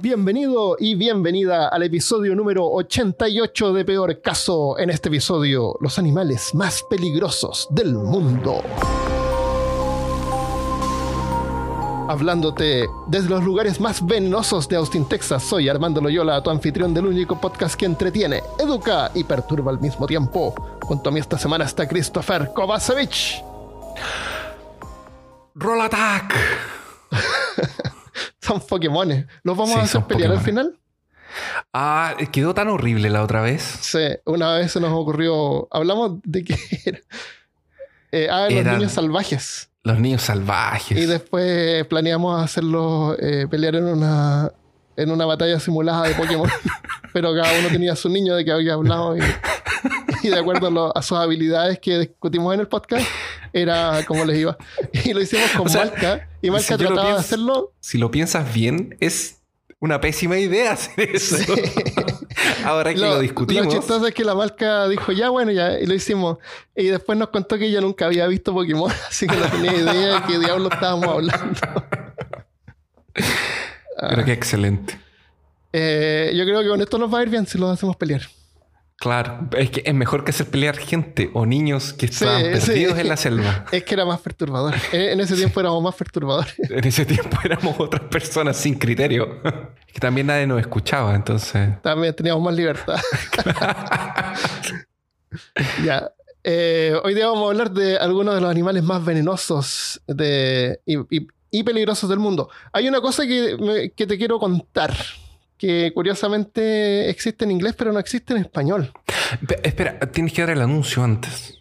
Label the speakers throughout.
Speaker 1: Bienvenido y bienvenida al episodio número 88 de Peor Caso. En este episodio, los animales más peligrosos del mundo. Hablándote desde los lugares más venenosos de Austin, Texas, soy Armando Loyola, tu anfitrión del único podcast que entretiene, educa y perturba al mismo tiempo. Junto a mí esta semana está Christopher Kovacevic.
Speaker 2: Roll Attack.
Speaker 1: Son Pokémones. ¿Los vamos
Speaker 2: Sí,
Speaker 1: a hacer pelear al final?
Speaker 2: Ah, quedó tan horrible la otra vez.
Speaker 1: Sí, una vez se nos ocurrió. Hablamos de que era. Eh, ah, los
Speaker 2: Eran-
Speaker 1: niños salvajes.
Speaker 2: Los niños salvajes.
Speaker 1: Y después planeamos hacerlos eh, pelear en una, en una batalla simulada de Pokémon. Pero cada uno tenía su niño de que había hablado. Y, y de acuerdo a, lo- a sus habilidades que discutimos en el podcast, era como les iba. Y lo hicimos con
Speaker 2: O sea,
Speaker 1: Malca. Y Malca
Speaker 2: si lo
Speaker 1: trataba de hacerlo.
Speaker 2: Si lo piensas bien, es una pésima idea hacer eso. Ahora que lo, discutimos.
Speaker 1: Lo chistoso es que la marca dijo, ya bueno, ya, y lo hicimos. Y después nos contó que ella nunca había visto Pokémon, así que no tenía idea de qué diablo estábamos hablando.
Speaker 2: Pero qué excelente.
Speaker 1: Eh, yo creo que con esto nos va a ir bien si los hacemos pelear.
Speaker 2: Claro, es que es mejor que hacer pelear gente o niños que estaban
Speaker 1: sí.
Speaker 2: perdidos en la selva.
Speaker 1: Es que era más perturbador. En, ese tiempo éramos más perturbadores.
Speaker 2: En ese tiempo éramos otras personas sin criterio. Es que también nadie nos escuchaba, entonces.
Speaker 1: También teníamos más libertad. ya. Eh, hoy día vamos a hablar de algunos de los animales más venenosos de, y, y- y peligrosos del mundo. Hay una cosa que, que te quiero contar, que curiosamente existe en inglés, pero no existe en español.
Speaker 2: Pe- Espera, tienes que dar el anuncio antes.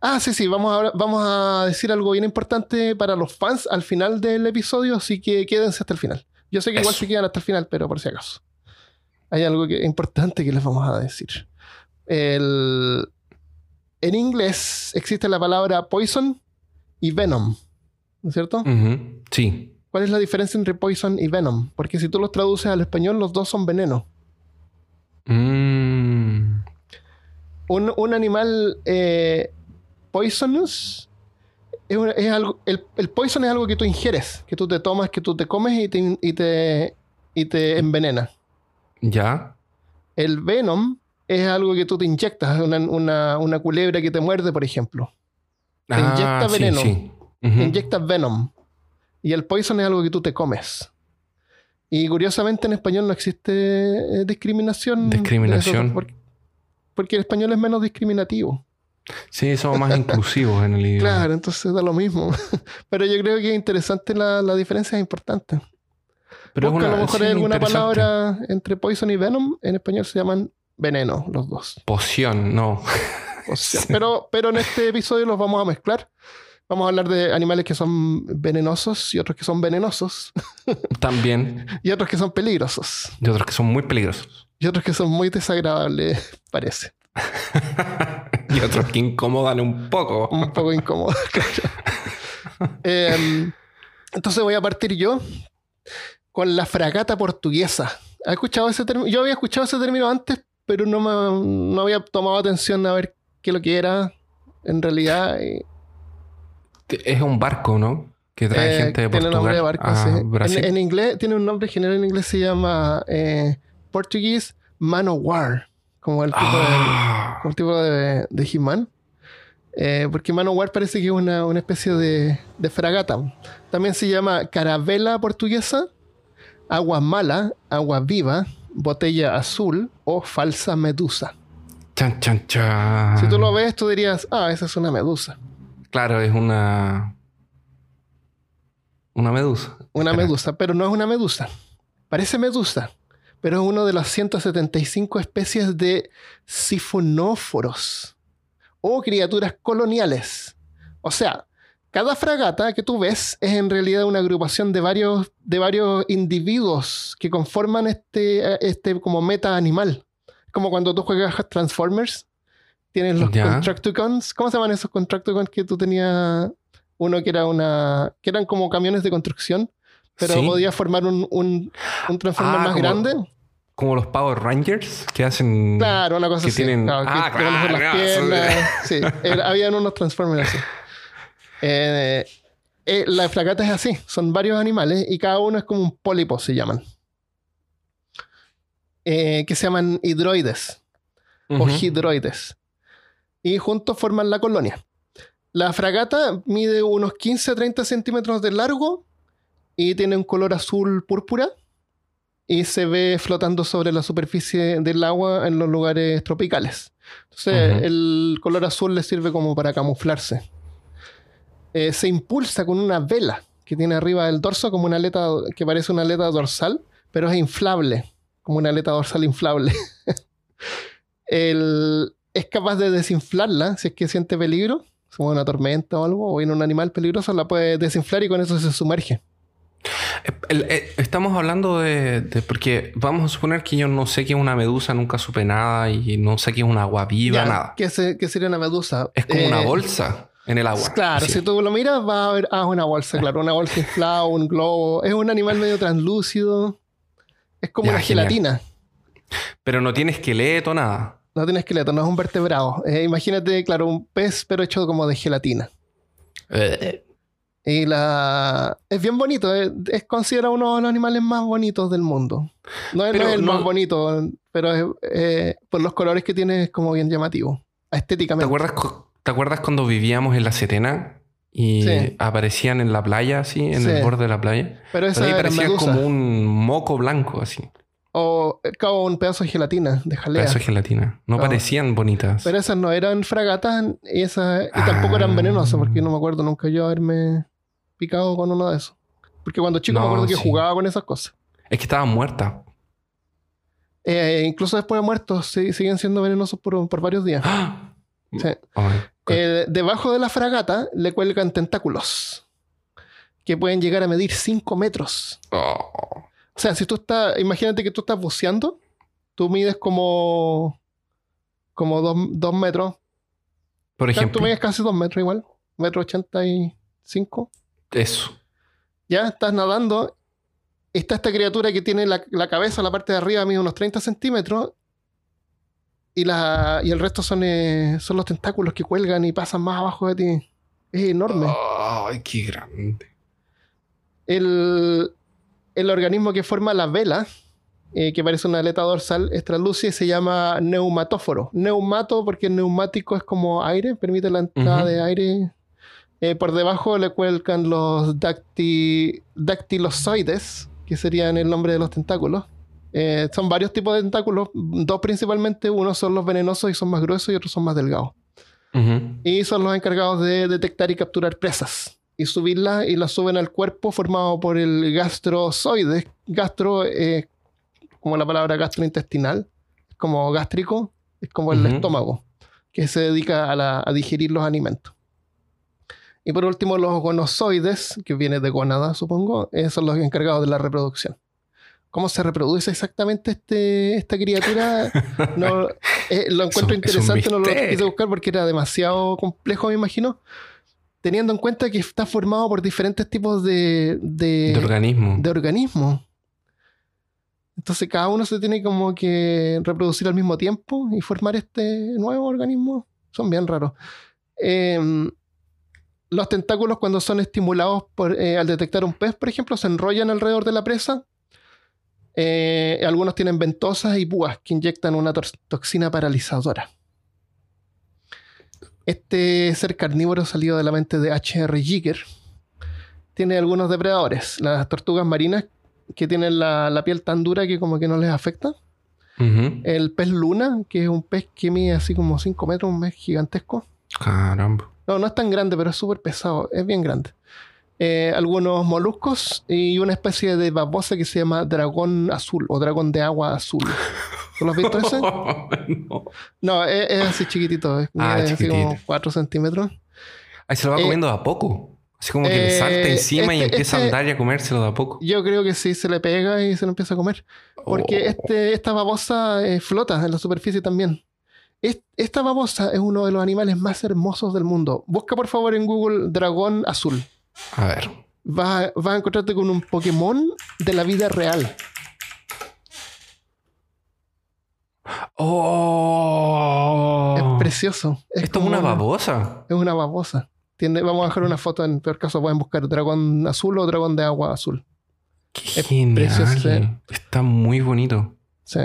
Speaker 1: Ah, sí, sí, vamos a, hablar- vamos a decir algo bien importante para los fans al final del episodio, así que quédense hasta el final. Yo sé que igual se quedan hasta el final, pero por si acaso. Hay algo que, importante que les vamos a decir. El- en inglés existe la palabra poison y venom, ¿no es cierto?
Speaker 2: Sí.
Speaker 1: ¿Cuál es la diferencia entre poison y venom? Porque si tú los traduces al español, los dos son veneno.
Speaker 2: Mm,
Speaker 1: un, un animal eh, poisonous es, algo. El, el poison es algo que tú ingieres, que tú te tomas, que tú te comes y te, y te, y te envenena.
Speaker 2: ya.
Speaker 1: El venom es algo que tú te inyectas, una, una, una culebra que te muerde, por ejemplo. Te inyecta
Speaker 2: Ah, sí,
Speaker 1: veneno.
Speaker 2: sí. Ujú.
Speaker 1: Te inyectas venom. Y el poison es algo que tú te comes. Y curiosamente en español no existe eh, discriminación.
Speaker 2: Discriminación.
Speaker 1: eso, porque, porque el español es menos discriminativo.
Speaker 2: Sí, somos más inclusivos en el idioma.
Speaker 1: Claro, entonces da lo mismo. Pero yo creo que es interesante la, la diferencia, es importante.
Speaker 2: Pero es
Speaker 1: Busca,
Speaker 2: una-
Speaker 1: a lo mejor
Speaker 2: sí,
Speaker 1: hay alguna palabra entre poison y venom. En español se llaman veneno, los dos.
Speaker 2: Poción, no.
Speaker 1: Sea,
Speaker 2: Sí.
Speaker 1: pero, pero en este episodio los vamos a mezclar. Vamos a hablar de animales que son venenosos y otros que son venenosos
Speaker 2: También.
Speaker 1: y otros que son peligrosos
Speaker 2: Y otros que son muy peligrosos.
Speaker 1: y otros que son muy desagradables, parece.
Speaker 2: y otros que incomodan un poco.
Speaker 1: Un poco incómodo. claro. Em, entonces voy a partir yo con la fragata portuguesa. ¿Has escuchado ese término? Yo había escuchado ese término antes, pero no, me, no había tomado atención a ver qué lo que era en realidad. y-
Speaker 2: Es un barco, ¿no? Que trae
Speaker 1: Eh,
Speaker 2: gente de
Speaker 1: tiene nombre
Speaker 2: Portugal
Speaker 1: de barco,
Speaker 2: a
Speaker 1: sí. En, inglés, tiene un nombre general en inglés, se llama eh, Portuguese Man of War, como el tipo de,
Speaker 2: Ah,
Speaker 1: como el tipo de, de He-Man. Eh, porque Man of War parece que es una, una especie de, de fragata. También se llama carabela portuguesa, agua mala, agua viva, botella azul o falsa medusa.
Speaker 2: chan, chan, chan.
Speaker 1: Si tú lo ves, tú dirías, ah, esa es una medusa.
Speaker 2: Claro, es una. Una medusa.
Speaker 1: Una
Speaker 2: Espera.
Speaker 1: medusa, pero no es una medusa. Parece medusa, pero es una de las 175 especies de sifonóforos o criaturas coloniales. O sea, cada fragata que tú ves es en realidad una agrupación de varios, de varios individuos que conforman este, este como meta animal. Como cuando tú juegas Transformers, tienes los
Speaker 2: Ya.
Speaker 1: ¿Cómo se llaman esos Contracticons que tú tenías? Uno que era una. que eran como camiones de construcción, pero
Speaker 2: Sí.
Speaker 1: podía formar un, un, un Transformer
Speaker 2: Ah,
Speaker 1: más
Speaker 2: como-
Speaker 1: grande.
Speaker 2: Como los Power Rangers que hacen.
Speaker 1: Claro, una cosa
Speaker 2: que
Speaker 1: así.
Speaker 2: tienen-
Speaker 1: Claro, que
Speaker 2: Ah,
Speaker 1: tenían las
Speaker 2: claro,
Speaker 1: piernas. Sí, era- habían unos Transformers así. Eh, eh, la fragata es así, son varios animales y cada uno es como un pólipo, se llaman. eh, que se llaman hidroides o hidroides. Y juntos forman la colonia. La fragata mide unos 15 a 30 centímetros de largo y tiene un color azul púrpura y se ve flotando sobre la superficie del agua en los lugares tropicales. Entonces, el color azul le sirve como para camuflarse. Eh, se impulsa con una vela que tiene arriba del dorso como una aleta que parece una aleta dorsal, pero es inflable, como una aleta dorsal inflable. El- es capaz de desinflarla si es que siente peligro, como una tormenta o algo, o viene un animal peligroso, la puede desinflar y con eso se sumerge.
Speaker 2: El- eh, estamos hablando de, de- Porque vamos a suponer que yo no sé qué es una medusa, nunca supe nada y no sé qué es un agua viva,
Speaker 1: Ya,
Speaker 2: nada.
Speaker 1: ¿Qué, se- qué sería una medusa?
Speaker 2: Es como una
Speaker 1: Eh,
Speaker 2: bolsa en el agua.
Speaker 1: Claro,
Speaker 2: así.
Speaker 1: si tú lo miras, va a ver, ah, una bolsa, claro, una bolsa inflada, un globo. Es un animal medio translúcido. Es como
Speaker 2: Ya,
Speaker 1: una
Speaker 2: genial.
Speaker 1: gelatina.
Speaker 2: Pero no tiene esqueleto, nada.
Speaker 1: No tiene esqueleto, no es un vertebrado. Eh, imagínate, claro, un pez, pero hecho como de gelatina.
Speaker 2: Eh,
Speaker 1: Y la... es bien bonito, eh, es considerado uno de los animales más bonitos del mundo. No es, no
Speaker 2: Pero
Speaker 1: es el
Speaker 2: no-
Speaker 1: más bonito, pero es, eh, por los colores que tiene es como bien llamativo.
Speaker 2: ¿Te
Speaker 1: Estéticamente.
Speaker 2: acuerdas, cu- ¿Te acuerdas cuando vivíamos en La Serena y
Speaker 1: Sí.
Speaker 2: aparecían en la playa, así, en
Speaker 1: Sí.
Speaker 2: el borde de la playa?
Speaker 1: Pero
Speaker 2: Pero
Speaker 1: esa
Speaker 2: ahí
Speaker 1: era
Speaker 2: parecía
Speaker 1: medusa.
Speaker 2: como un moco blanco, así.
Speaker 1: O eh, como un pedazo de gelatina, de jalea.
Speaker 2: Pedazo de gelatina. No
Speaker 1: No.
Speaker 2: parecían bonitas.
Speaker 1: Pero esas no eran fragatas y, esas, y tampoco eran
Speaker 2: Ah.
Speaker 1: venenosas, porque no me acuerdo nunca yo haberme picado con uno de esos. Porque cuando chico me acuerdo que
Speaker 2: sí.
Speaker 1: jugaba con esas cosas.
Speaker 2: Es que estaban muertas.
Speaker 1: Eh, incluso después de muertos sí- siguen siendo venenosos por, por varios días.
Speaker 2: ¡Ah!
Speaker 1: Sí.
Speaker 2: Oh.
Speaker 1: Eh, debajo de la fragata le cuelgan tentáculos que pueden llegar a medir 5 metros.
Speaker 2: Oh.
Speaker 1: O sea, si tú estás, imagínate que tú estás buceando, tú mides como como 2 metros.
Speaker 2: Por
Speaker 1: Tú
Speaker 2: ejemplo,
Speaker 1: mides casi 2 metros igual, metro 85.
Speaker 2: eso.
Speaker 1: Ya estás nadando. Está esta criatura que tiene la, la cabeza, la parte de arriba mide unos 30 centímetros. Y, la, y el resto son, eh, son los tentáculos que cuelgan y pasan más abajo de ti. Es enorme.
Speaker 2: Ay, qué grande.
Speaker 1: El, el organismo que forma la vela, eh, que parece una aleta dorsal, y se llama neumatóforo. Neumato porque el neumático es como aire, permite la entrada de aire. Eh, por debajo le cuelgan los dacti- dactilozoides, que serían el nombre de los tentáculos. Eh, son varios tipos de tentáculos, dos principalmente, unos son los venenosos y son más gruesos y otros son más delgados. Y son los encargados de detectar y capturar presas. Y subirlas y las suben al cuerpo formado por el gastrozoide. Gastro, eh, como la palabra gastrointestinal, es como gástrico, es como el estómago, que se dedica a, la- a digerir los alimentos. Y por último, los gonozoides, que viene de gónada, supongo, eh, son los encargados de la reproducción. ¿Cómo se reproduce exactamente este, esta criatura? No, eh, lo encuentro
Speaker 2: un- es
Speaker 1: interesante, no lo quise buscar porque era demasiado complejo, me imagino. Teniendo en cuenta que está formado por diferentes tipos de, de,
Speaker 2: de organismo.
Speaker 1: de organismos. Entonces cada uno se tiene como que reproducir al mismo tiempo y formar este nuevo organismo. Son bien raros. Em, los tentáculos cuando son estimulados por, eh, al detectar un pez, por ejemplo, se enrollan alrededor de la presa. Eh, algunos tienen ventosas y púas que inyectan una toxina paralizadora. Este ser carnívoro salido de la mente de H.R. Giger tiene algunos depredadores. Las tortugas marinas que tienen la, la piel tan dura que como que no les afecta. El pez luna, que es un pez que mide así como 5 metros, un pez gigantesco.
Speaker 2: Caramba.
Speaker 1: No, no es tan grande, pero es súper pesado, es bien grande. Eh, algunos moluscos y una especie de babosa que se llama dragón azul o dragón de agua azul. ¿Tú lo has visto ese?
Speaker 2: no.
Speaker 1: No, es, es así chiquitito, es
Speaker 2: Ah,
Speaker 1: así como
Speaker 2: chiquitito.
Speaker 1: 4 centímetros.
Speaker 2: Ahí se lo va
Speaker 1: Eh,
Speaker 2: comiendo de a poco. Así como que le
Speaker 1: eh,
Speaker 2: salta encima y
Speaker 1: este-
Speaker 2: empieza
Speaker 1: este-
Speaker 2: a andar y a comérselo de a poco.
Speaker 1: Yo creo que sí se le pega y se lo empieza a comer. Porque
Speaker 2: Oh.
Speaker 1: este, esta babosa eh, flota en la superficie también. Es- esta babosa es uno de los animales más hermosos del mundo. Busca por favor en Google dragón azul.
Speaker 2: A ver.
Speaker 1: Vas a, vas a encontrarte con un Pokémon de la vida real.
Speaker 2: ¡Oh!
Speaker 1: Es precioso. Es
Speaker 2: Esto es
Speaker 1: como
Speaker 2: una babosa.
Speaker 1: Es una babosa. Tiene, vamos a dejar una foto en peor caso. Pueden buscar dragón azul o dragón de agua azul.
Speaker 2: Qué
Speaker 1: Es
Speaker 2: genial.
Speaker 1: precioso.
Speaker 2: Está muy bonito.
Speaker 1: Sí.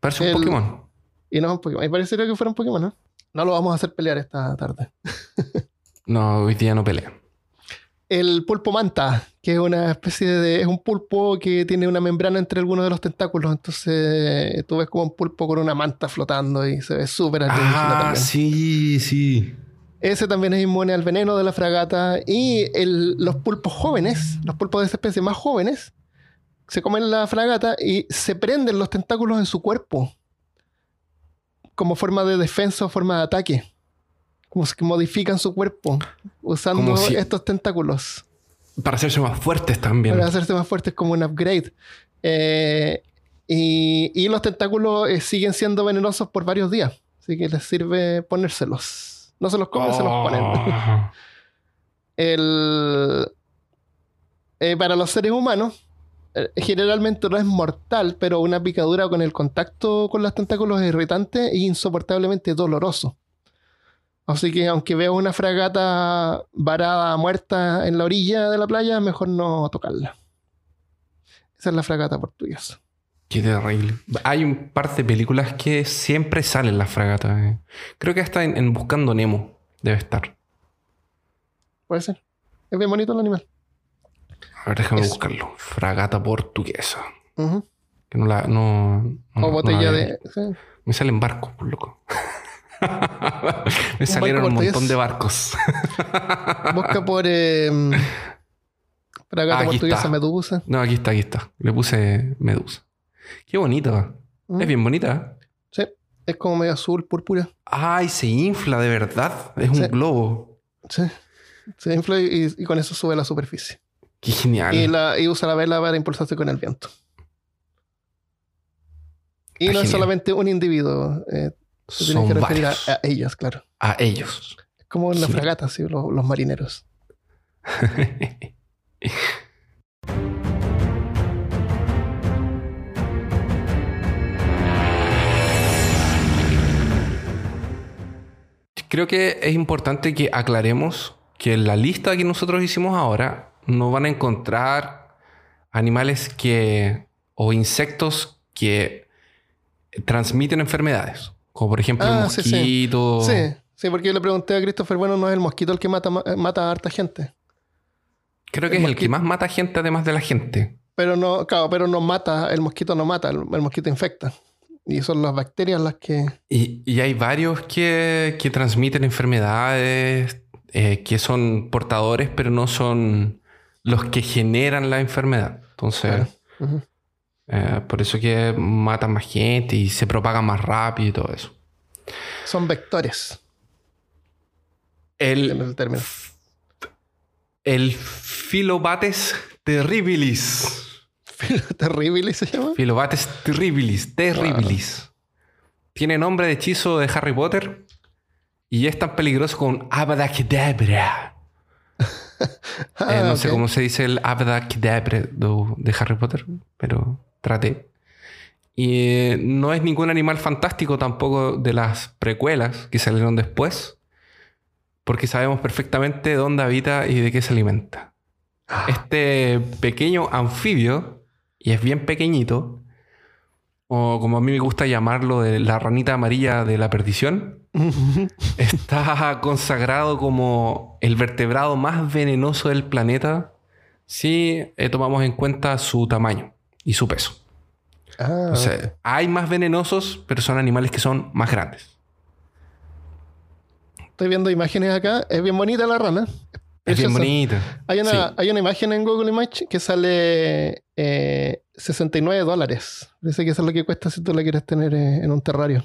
Speaker 2: Parece un Pokémon.
Speaker 1: Y no es un Pokémon. Y parecería que fuera un Pokémon, ¿no? No lo vamos a hacer pelear esta tarde.
Speaker 2: No, hoy día no pelea.
Speaker 1: El pulpo manta, que es una especie de. Es un pulpo que tiene una membrana entre algunos de los tentáculos. Entonces tú ves como un pulpo con una manta flotando y se ve súper
Speaker 2: Ah,
Speaker 1: también.
Speaker 2: sí, sí.
Speaker 1: Ese también es inmune al veneno de la fragata. Y el- los pulpos jóvenes, los pulpos de esa especie más jóvenes, se comen la fragata y se prenden los tentáculos en su cuerpo. Como forma de defensa o forma de ataque. Como que modifican su cuerpo usando
Speaker 2: si-
Speaker 1: estos tentáculos.
Speaker 2: Para hacerse más fuertes también.
Speaker 1: Para hacerse más fuertes como un upgrade. Eh, y, y los tentáculos eh, siguen siendo venenosos por varios días. Así que les sirve ponérselos. No se los comen, se los ponen.
Speaker 2: Oh.
Speaker 1: El, eh, para los seres humanos, generalmente no es mortal, pero una picadura con el contacto con los tentáculos es irritante e insoportablemente doloroso. Así que aunque veas una fragata varada, muerta en la orilla de la playa, mejor no tocarla. Esa es la fragata portuguesa.
Speaker 2: Qué terrible. Hay un par de películas que siempre salen las fragatas. eh. Creo que hasta en, en Buscando Nemo debe estar.
Speaker 1: Puede ser. Es bien bonito el animal.
Speaker 2: A ver, déjame
Speaker 1: Eso.
Speaker 2: buscarlo. Fragata portuguesa.
Speaker 1: Ujú.
Speaker 2: Que no la. No, no-
Speaker 1: O
Speaker 2: no
Speaker 1: botella
Speaker 2: la
Speaker 1: de.
Speaker 2: veo.
Speaker 1: sí.
Speaker 2: Me salen barcos, por loco. Me salieron un montón de barcos.
Speaker 1: Busca por. eh, fragata
Speaker 2: Aquí
Speaker 1: portuguesa
Speaker 2: está.
Speaker 1: medusa.
Speaker 2: no, aquí está, aquí está. Le puse medusa. Qué bonita.
Speaker 1: Mm.
Speaker 2: Es bien bonita.
Speaker 1: Sí, es como medio azul, púrpura.
Speaker 2: Ay, se infla de verdad. Es un globo.
Speaker 1: Sí. Se infla y, y con eso sube a la superficie.
Speaker 2: Qué genial.
Speaker 1: Y, la, y usa la vela para impulsarse con el viento. Y
Speaker 2: Ah,
Speaker 1: no es solamente un individuo. eh,
Speaker 2: Son
Speaker 1: que referir a, a ellos, claro.
Speaker 2: A ellos.
Speaker 1: Como en la
Speaker 2: Genial.
Speaker 1: fragata, sí, los, los marineros.
Speaker 2: Creo que es importante que aclaremos que en la lista que nosotros hicimos ahora no van a encontrar animales que o insectos que transmiten enfermedades, como por ejemplo el
Speaker 1: Ah, sí, sí.
Speaker 2: mosquito.
Speaker 1: Sí, sí, porque yo le pregunté a Christopher, bueno, no es el mosquito el que mata, ma- mata a harta gente.
Speaker 2: Creo que
Speaker 1: El
Speaker 2: es el que más mata gente además de la gente.
Speaker 1: Pero no, claro, pero no mata, el mosquito no mata, el, el mosquito infecta. Y son las bacterias las que.
Speaker 2: Y, y hay varios que, que transmiten enfermedades, eh, que son portadores, pero no son los que generan la enfermedad. Entonces,
Speaker 1: Claro.
Speaker 2: Eh, por eso que matan más gente y se propagan más rápido y todo eso.
Speaker 1: Son vectores,
Speaker 2: El,
Speaker 1: el término.
Speaker 2: el Filobates terribilis.
Speaker 1: Terrible se llama.
Speaker 2: Filobates terribilis, terribilis. Tiene nombre de hechizo de Harry Potter y es tan peligroso como Avada Kedavra.
Speaker 1: Ah,
Speaker 2: Eh, no sé cómo se dice el do- de Harry Potter, pero traté. Y eh, no es ningún animal fantástico tampoco de las precuelas que salieron después, porque sabemos perfectamente dónde habita y de qué se alimenta.
Speaker 1: Ah.
Speaker 2: Este pequeño anfibio, y es bien pequeñito, o como a mí me gusta llamarlo, de la ranita amarilla de la perdición, está consagrado como el vertebrado más venenoso del planeta si eh, tomamos en cuenta su tamaño y su peso.
Speaker 1: Ah,
Speaker 2: O sea, hay más venenosos, pero son animales que son más grandes.
Speaker 1: estoy viendo imágenes acá. Es bien bonita la rana.
Speaker 2: Es bien bonita.
Speaker 1: Hay una,
Speaker 2: Sí.
Speaker 1: hay una imagen en Google Image que sale eh, 69 dólares. Dice que eso es lo que cuesta si tú la quieres tener eh, en un terrario.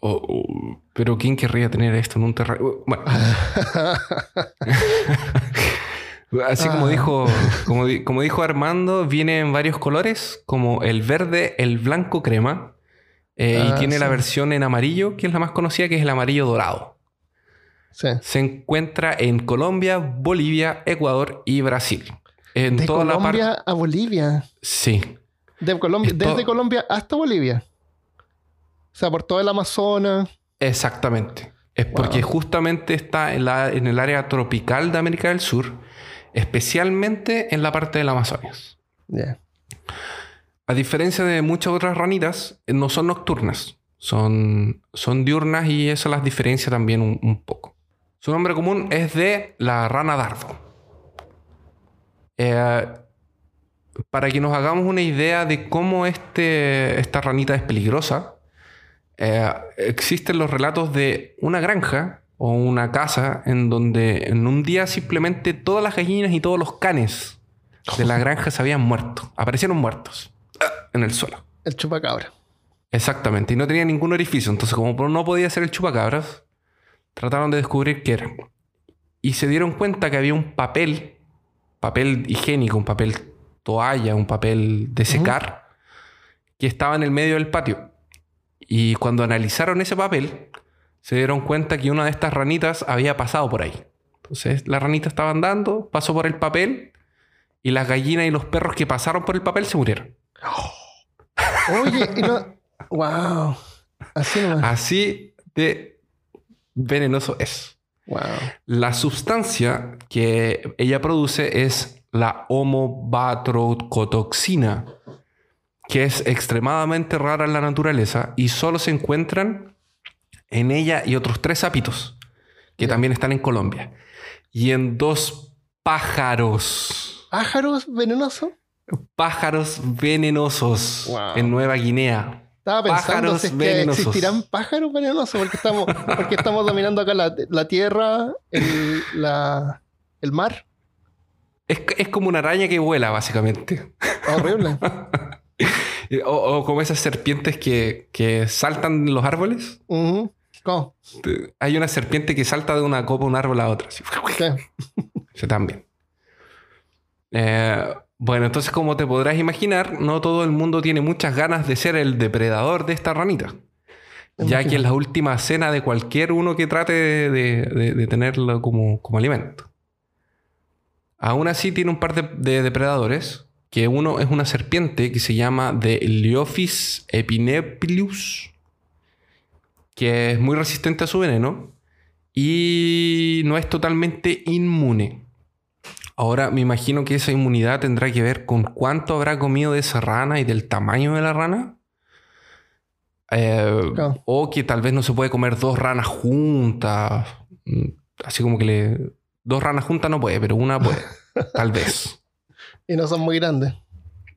Speaker 2: Oh, oh, pero ¿quién querría tener esto en un terrario? Bueno, así como
Speaker 1: Ah.
Speaker 2: dijo, como, di- como dijo Armando, viene en varios colores, como el verde, el blanco crema, eh, y
Speaker 1: Ah,
Speaker 2: tiene la versión en amarillo, que es la más conocida, que es el amarillo dorado.
Speaker 1: sí.
Speaker 2: Se encuentra en Colombia, Bolivia, Ecuador y Brasil. En
Speaker 1: De
Speaker 2: toda
Speaker 1: Colombia a Bolivia.
Speaker 2: Sí.
Speaker 1: De Colombia, Desde Colombia hasta Bolivia. O sea, por todo el Amazonas.
Speaker 2: Exactamente. Es
Speaker 1: Wow.
Speaker 2: porque justamente está en, la- en el área tropical de América del Sur, especialmente en la parte del Amazonas.
Speaker 1: Ya.
Speaker 2: a diferencia de muchas otras ranitas, eh, no son nocturnas. Son, son diurnas y eso las diferencia también un, un poco. Su nombre común es de la rana dardo. Eh, para que nos hagamos una idea de cómo este, esta ranita es peligrosa, eh, existen los relatos de una granja o una casa en donde en un día simplemente todas las gallinas y todos los canes de la granja se habían muerto. Aparecieron muertos en el suelo.
Speaker 1: El chupacabra.
Speaker 2: Exactamente. Y no tenía ningún orificio. Entonces, como no podía ser el chupacabras, trataron de descubrir qué era. Y se dieron cuenta que había un papel, papel higiénico, un papel toalla, un papel de secar, que estaba en el medio del patio. Y cuando analizaron ese papel, se dieron cuenta que una de estas ranitas había pasado por ahí. Entonces la ranita estaba andando, pasó por el papel y las gallinas y los perros que pasaron por el papel se murieron.
Speaker 1: Oye, y no... ¡Wow! Así nomás.
Speaker 2: Así de venenoso es.
Speaker 1: Wow.
Speaker 2: La sustancia que ella produce es la homobatrocotoxina, que es extremadamente rara en la naturaleza y solo se encuentran en ella y otros tres hábitos que también están en Colombia. Y en dos pájaros.
Speaker 1: ¿Pájaros venenosos?
Speaker 2: Pájaros venenosos
Speaker 1: Wow.
Speaker 2: en Nueva Guinea.
Speaker 1: Estaba pensando si es que existirán pájaros venenosos porque estamos, porque estamos dominando acá la, la tierra, el, la- el mar.
Speaker 2: Es, es como una araña que vuela, básicamente.
Speaker 1: Horrible.
Speaker 2: O, o como esas serpientes que, que saltan en los árboles.
Speaker 1: Ujú. ¿Cómo?
Speaker 2: Hay una serpiente que salta de una copa un árbol a otra. así.
Speaker 1: Sí.
Speaker 2: Ese también. Eh, bueno, entonces como te podrás imaginar, no todo el mundo tiene muchas ganas de ser el depredador de esta ranita. Ya que es la última cena de cualquier uno que trate de, de- de- de tenerlo como, como alimento. Aún así tiene un par de, de depredadores, que uno es una serpiente que se llama de Leophis epinephilus, que es muy resistente a su veneno y no es totalmente inmune. Ahora me imagino que esa inmunidad tendrá que ver con cuánto habrá comido de esa rana y del tamaño de la rana. Eh. O que tal vez no se puede comer dos ranas juntas. Mm, Así como que le... Dos ranas juntas no puede, pero una puede. tal vez.
Speaker 1: Y no son muy grandes.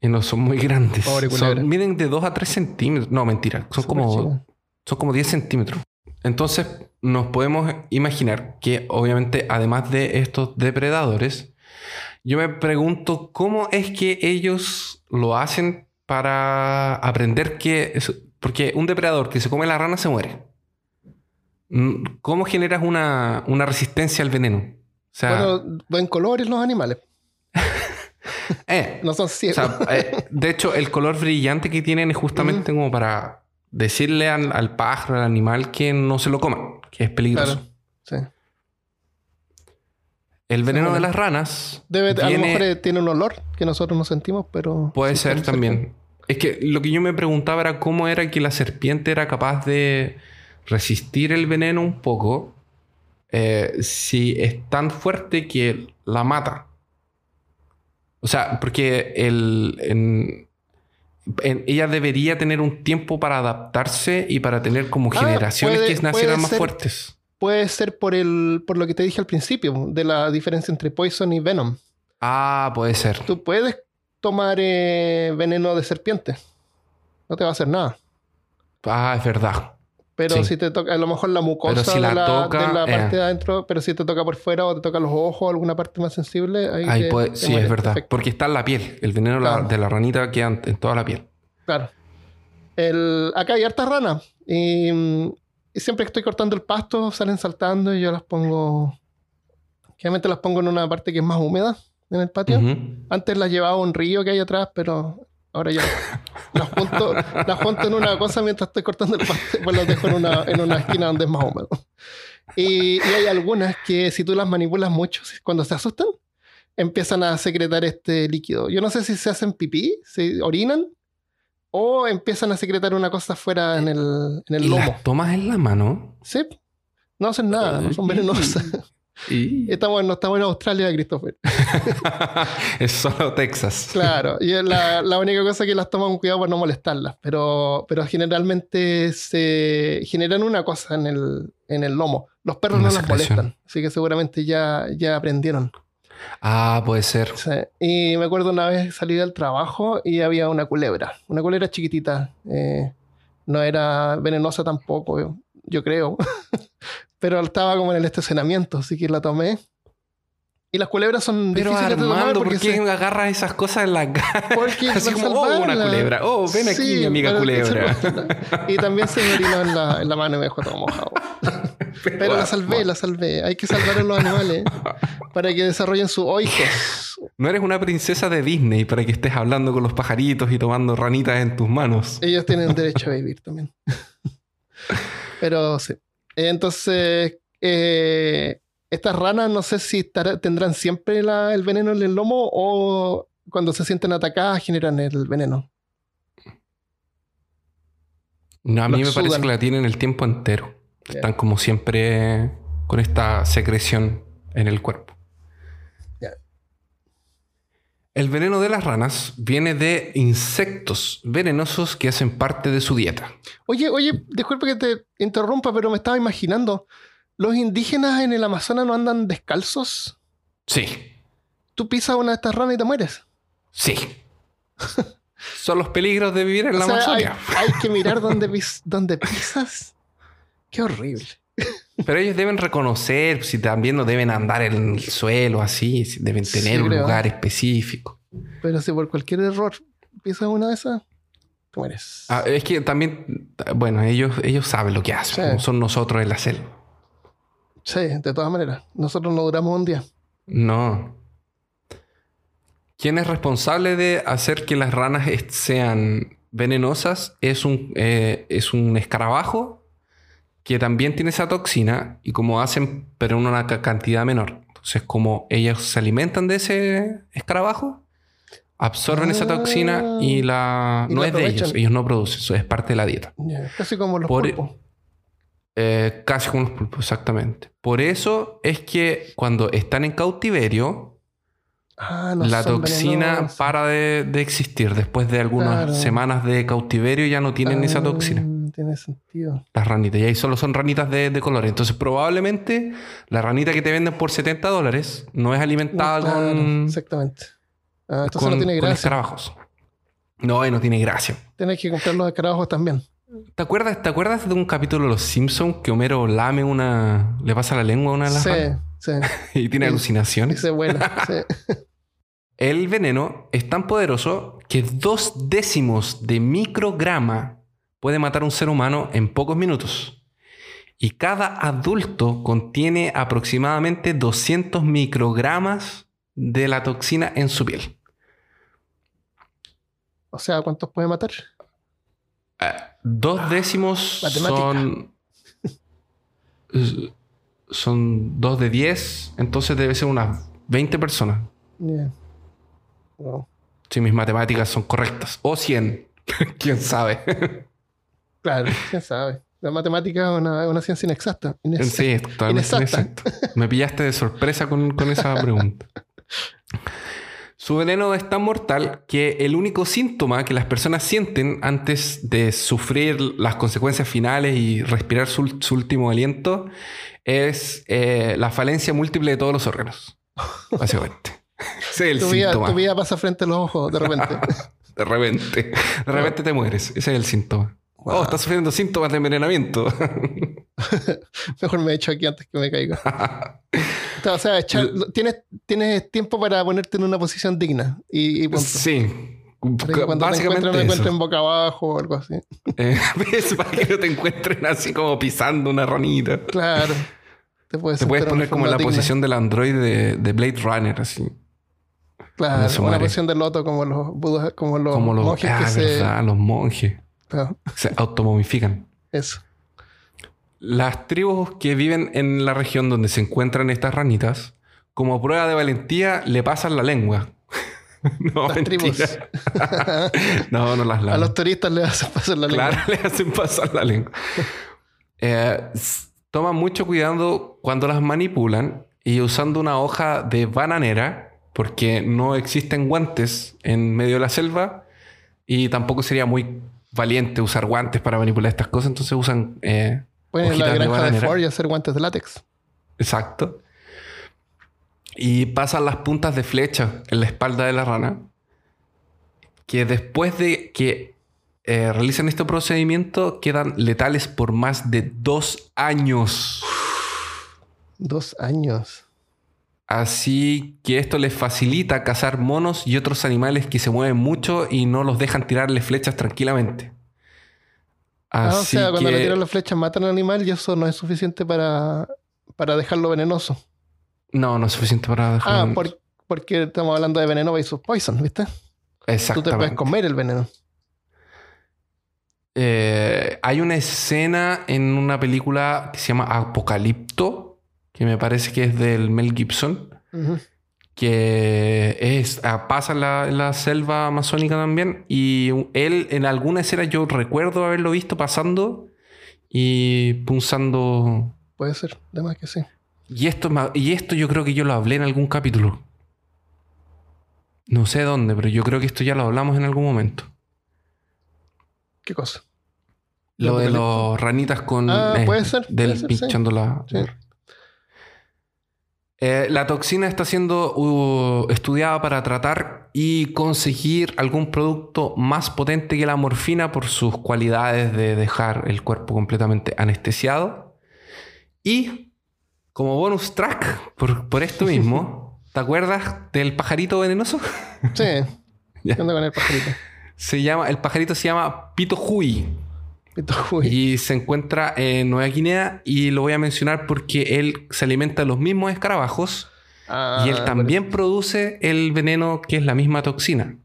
Speaker 2: Y no son muy grandes. Son, miden de 2 a 3 centímetros. No, mentira. Son como. Son como 10 centímetros. Entonces nos podemos imaginar que obviamente además de estos depredadores, yo me pregunto cómo es que ellos lo hacen para aprender que... Porque un depredador que se come la rana se muere. Mm, ¿Cómo generas una, una resistencia al veneno? O sea,
Speaker 1: Bueno, ven colores los animales.
Speaker 2: eh,
Speaker 1: No son
Speaker 2: O
Speaker 1: ciegos.
Speaker 2: sea, eh, de hecho, el color brillante que tienen es justamente como para decirle al, al pájaro, al animal, que no se lo coma, que es peligroso.
Speaker 1: Claro. Sí.
Speaker 2: El veneno de las ranas
Speaker 1: Debe, A lo mejor eh, tiene un olor que nosotros no sentimos, pero.
Speaker 2: puede
Speaker 1: sí
Speaker 2: ser también. Es que lo que yo me preguntaba era cómo era que la serpiente era capaz de resistir el veneno un poco eh, si es tan fuerte que la mata. O sea, porque el, en- en- ella debería tener un tiempo para adaptarse y para tener como
Speaker 1: Ah,
Speaker 2: generaciones
Speaker 1: puede-
Speaker 2: que nacieran más
Speaker 1: ser-
Speaker 2: fuertes.
Speaker 1: Puede ser por el, por lo que te dije al principio, de la diferencia entre Poison y Venom.
Speaker 2: Ah, puede ser.
Speaker 1: Tú puedes tomar eh, veneno de serpiente. No te va a hacer nada.
Speaker 2: Ah, es verdad.
Speaker 1: Pero
Speaker 2: Sí.
Speaker 1: si te toca, a lo mejor la mucosa de,
Speaker 2: la toca,
Speaker 1: de la
Speaker 2: eh.
Speaker 1: parte de adentro, pero si te toca por fuera o te toca los ojos o alguna parte más sensible, ahí,
Speaker 2: Ahí
Speaker 1: te-
Speaker 2: puede-
Speaker 1: te
Speaker 2: sí,
Speaker 1: mueres.
Speaker 2: es verdad.
Speaker 1: Perfecto.
Speaker 2: Porque está en la piel. El veneno de la-
Speaker 1: Claro.
Speaker 2: de la ranita queda en- toda la piel.
Speaker 1: Claro. El, acá hay hartas ranas. Y, mm, y siempre que estoy cortando el pasto, salen saltando y yo las pongo. Generalmente las pongo en una parte que es más húmeda en el patio. Antes las llevaba a un río que hay atrás, pero ahora ya las junto, las junto en una cosa mientras estoy cortando el pasto. Pues las dejo en una, en una esquina donde es más húmedo. Y, y hay algunas que si tú las manipulas mucho, cuando se asustan, empiezan a secretar este líquido. Yo no sé si se hacen pipí, se orinan, o empiezan a secretar una cosa afuera en el, en el
Speaker 2: ¿Y
Speaker 1: lomo.
Speaker 2: las tomas en la mano?
Speaker 1: Sí, no hacen nada, no son venenosas.
Speaker 2: Y
Speaker 1: Estamos, no estamos en Australia, Christopher.
Speaker 2: es solo Texas.
Speaker 1: Claro, y es la, la única cosa que las toman cuidado por no molestarlas, pero, pero generalmente se generan una cosa en el, en el lomo. Los perros
Speaker 2: Una
Speaker 1: no las molestan, así que seguramente ya, ya aprendieron.
Speaker 2: Ah, puede ser.
Speaker 1: Sí. Y me acuerdo una vez salí del trabajo y había una culebra, una culebra chiquitita. eh, no era venenosa tampoco, yo creo. Pero estaba como en el estacionamiento, así que la tomé. Y las culebras son
Speaker 2: Pero
Speaker 1: difíciles de tomar
Speaker 2: Armando, ¿por
Speaker 1: porque,
Speaker 2: qué
Speaker 1: se-
Speaker 2: agarras esas cosas en la cara?
Speaker 1: porque
Speaker 2: Así como, oh, una culebra. Oh, ven aquí,
Speaker 1: Sí,
Speaker 2: mi amiga culebra.
Speaker 1: Y también se me orinó en la, en la mano y me dejó todo mojado. Pero la salvé, la salvé. Hay que salvar a los animales para que desarrollen sus oikos.
Speaker 2: No eres una princesa de Disney para que estés hablando con los pajaritos y tomando ranitas en tus manos.
Speaker 1: Ellos tienen derecho a vivir también. Pero sí. Entonces, eh, estas ranas no sé si estará- tendrán siempre la- el veneno en el lomo o cuando se sienten atacadas generan el veneno.
Speaker 2: No, a mí me parece que la tienen el tiempo entero. Están como siempre con esta secreción en el cuerpo.
Speaker 1: Ya.
Speaker 2: El veneno de las ranas viene de insectos venenosos que hacen parte de su dieta.
Speaker 1: Oye, oye, disculpe que te interrumpa, pero me estaba imaginando. ¿Los indígenas en el Amazonas no andan descalzos?
Speaker 2: Sí,
Speaker 1: Tú pisas una de estas ranas y te mueres.
Speaker 2: sí. Son los peligros de vivir en
Speaker 1: O
Speaker 2: la
Speaker 1: sea, hay,
Speaker 2: Amazonia.
Speaker 1: hay que mirar dónde, pis- dónde pisas. Qué horrible.
Speaker 2: Pero ellos deben reconocer si también no deben andar en el suelo así, si deben
Speaker 1: Sí,
Speaker 2: tener un
Speaker 1: creo.
Speaker 2: lugar específico.
Speaker 1: Pero si por cualquier error pisas una de esas, te mueres.
Speaker 2: Ah, es que también, bueno, ellos, ellos saben lo que hacen,
Speaker 1: Sí.
Speaker 2: como son nosotros en la selva.
Speaker 1: Sí, de todas maneras. Nosotros no duramos un día.
Speaker 2: No. ¿Quién es responsable de hacer que las ranas sean venenosas? Es un, eh, es un escarabajo que también tiene esa toxina y como hacen, pero en una ca- cantidad menor. Entonces, como ellos se alimentan de ese escarabajo, absorben esa toxina y la...
Speaker 1: Y
Speaker 2: no
Speaker 1: la
Speaker 2: es de ellos, ellos no producen, eso es parte de la dieta.
Speaker 1: Casi como los
Speaker 2: Por-
Speaker 1: pulpos.
Speaker 2: Eh, casi como los pulpos, exactamente. Por eso es que cuando están en cautiverio,
Speaker 1: Ah, no
Speaker 2: la toxina para de, de existir. Después de algunas
Speaker 1: Claro.
Speaker 2: semanas de cautiverio ya no tienen esa
Speaker 1: Ah,
Speaker 2: toxina.
Speaker 1: Tiene sentido.
Speaker 2: Las ranitas. Y ahí solo son ranitas de, de color. Entonces probablemente la ranita que te venden por 70 dólares no es alimentada
Speaker 1: Claro,
Speaker 2: con,
Speaker 1: Exactamente. Ah, entonces
Speaker 2: con,
Speaker 1: no tiene
Speaker 2: con
Speaker 1: gracia.
Speaker 2: escarabajos. No, no tiene gracia.
Speaker 1: Tienes que comprar los escarabajos también.
Speaker 2: ¿Te acuerdas, ¿Te acuerdas de un capítulo de Los Simpsons que Homero lame una... le pasa la lengua a una de las
Speaker 1: Sí,
Speaker 2: ranas
Speaker 1: sí.
Speaker 2: y tiene
Speaker 1: Y-
Speaker 2: alucinaciones?
Speaker 1: Y se vuela. sí.
Speaker 2: El veneno es tan poderoso que dos décimos de micrograma puede matar a un ser humano en pocos minutos. Y cada adulto contiene aproximadamente 200 microgramas de la toxina en su piel.
Speaker 1: O sea, ¿cuántos puede matar?
Speaker 2: Eh, dos décimos
Speaker 1: Matemática.
Speaker 2: son... Son dos de 10, entonces debe ser unas 20 personas.
Speaker 1: Yeah. Wow.
Speaker 2: Si mis matemáticas son correctas. O 100. ¿Quién sabe?
Speaker 1: Claro, quién sabe. La matemática es una, ciencia inexacta. Inex-
Speaker 2: Sí, totalmente
Speaker 1: Inexacta.
Speaker 2: Me pillaste de sorpresa con, con esa pregunta. Su veneno es tan mortal que el único síntoma que las personas sienten antes de sufrir las consecuencias finales y respirar su, su último aliento es eh, la falencia múltiple de todos los órganos. Básicamente. Ese es el
Speaker 1: Tu vida,
Speaker 2: síntoma.
Speaker 1: tu vida pasa frente a los ojos de repente.
Speaker 2: De repente. De repente te mueres. Ese es el síntoma.
Speaker 1: Wow.
Speaker 2: Oh, estás sufriendo síntomas de envenenamiento.
Speaker 1: Mejor me echo aquí antes que me caiga. O sea, echar- tienes, tienes tiempo para ponerte en una posición digna y, y
Speaker 2: sí.
Speaker 1: Para que cuando te encuentren, me encuentren boca abajo o algo así.
Speaker 2: Eh. Para que no te encuentren así como pisando una ranita.
Speaker 1: Claro. Te puedes,
Speaker 2: Te puedes poner como en la
Speaker 1: digna.
Speaker 2: posición del androide de, de Blade Runner, así.
Speaker 1: Claro, una posición de loto como los budas, como los
Speaker 2: como los,
Speaker 1: monjes
Speaker 2: ah,
Speaker 1: que se.
Speaker 2: verdad, los monjes. Se automomifican.
Speaker 1: eso.
Speaker 2: Las tribus que viven en la región donde se encuentran estas ranitas, como prueba de valentía, le pasan la lengua. no,
Speaker 1: Las tribus.
Speaker 2: No, no las
Speaker 1: A
Speaker 2: lavan.
Speaker 1: los turistas les hacen pasar la lengua.
Speaker 2: Claro, le hacen pasar la lengua. Eh, toman mucho cuidado cuando las manipulan y usando una hoja de bananera, porque no existen guantes en medio de la selva y tampoco sería muy valiente usar guantes para manipular estas cosas, entonces usan eh,
Speaker 1: Pueden ir a la granja de. Ford y hacer guantes de látex.
Speaker 2: Exacto. Y pasan las puntas de flecha en la espalda de la rana. Que después de que eh, realizan este procedimiento quedan letales por más de dos años.
Speaker 1: Dos años.
Speaker 2: Así que esto les facilita cazar monos y otros animales que se mueven mucho y no los dejan tirarle flechas tranquilamente.
Speaker 1: Ah, o sea, cuando le tiran las flechas matan al animal y eso no es suficiente para, para dejarlo venenoso.
Speaker 2: No, no es suficiente para
Speaker 1: Ah,
Speaker 2: dejarlo-
Speaker 1: por- porque estamos hablando de veneno versus poison, ¿viste? Tú te
Speaker 2: Exactamente.
Speaker 1: puedes comer el veneno.
Speaker 2: Eh, hay una escena en una película que se llama Apocalipto, que me parece que es del Mel Gibson, que es, ah, pasa en la, en la selva amazónica también, y él en alguna escena yo recuerdo haberlo visto pasando y punzando...
Speaker 1: Puede ser, además que sí.
Speaker 2: Y esto, y esto yo creo que yo lo hablé en algún capítulo. No sé dónde, pero yo creo que esto ya lo hablamos en algún momento.
Speaker 1: ¿Qué cosa?
Speaker 2: Lo de los ranitas con.
Speaker 1: Ah,
Speaker 2: eh,
Speaker 1: puede ser,
Speaker 2: Del
Speaker 1: puede ser, sí.
Speaker 2: pinchando la.
Speaker 1: Sí.
Speaker 2: Eh, la toxina está siendo uh, estudiada para tratar y conseguir algún producto más potente que la morfina por sus cualidades de dejar el cuerpo completamente anestesiado. Y como bonus track, por, por esto mismo, ¿te acuerdas del pajarito venenoso?
Speaker 1: Sí. ¿Qué onda con el pajarito?
Speaker 2: Se llama, el pajarito se llama Pito Hui. Y se encuentra en Nueva Guinea y lo voy a mencionar porque él se alimenta de los mismos escarabajos
Speaker 1: Ah,
Speaker 2: y él también produce el veneno que es la misma toxina.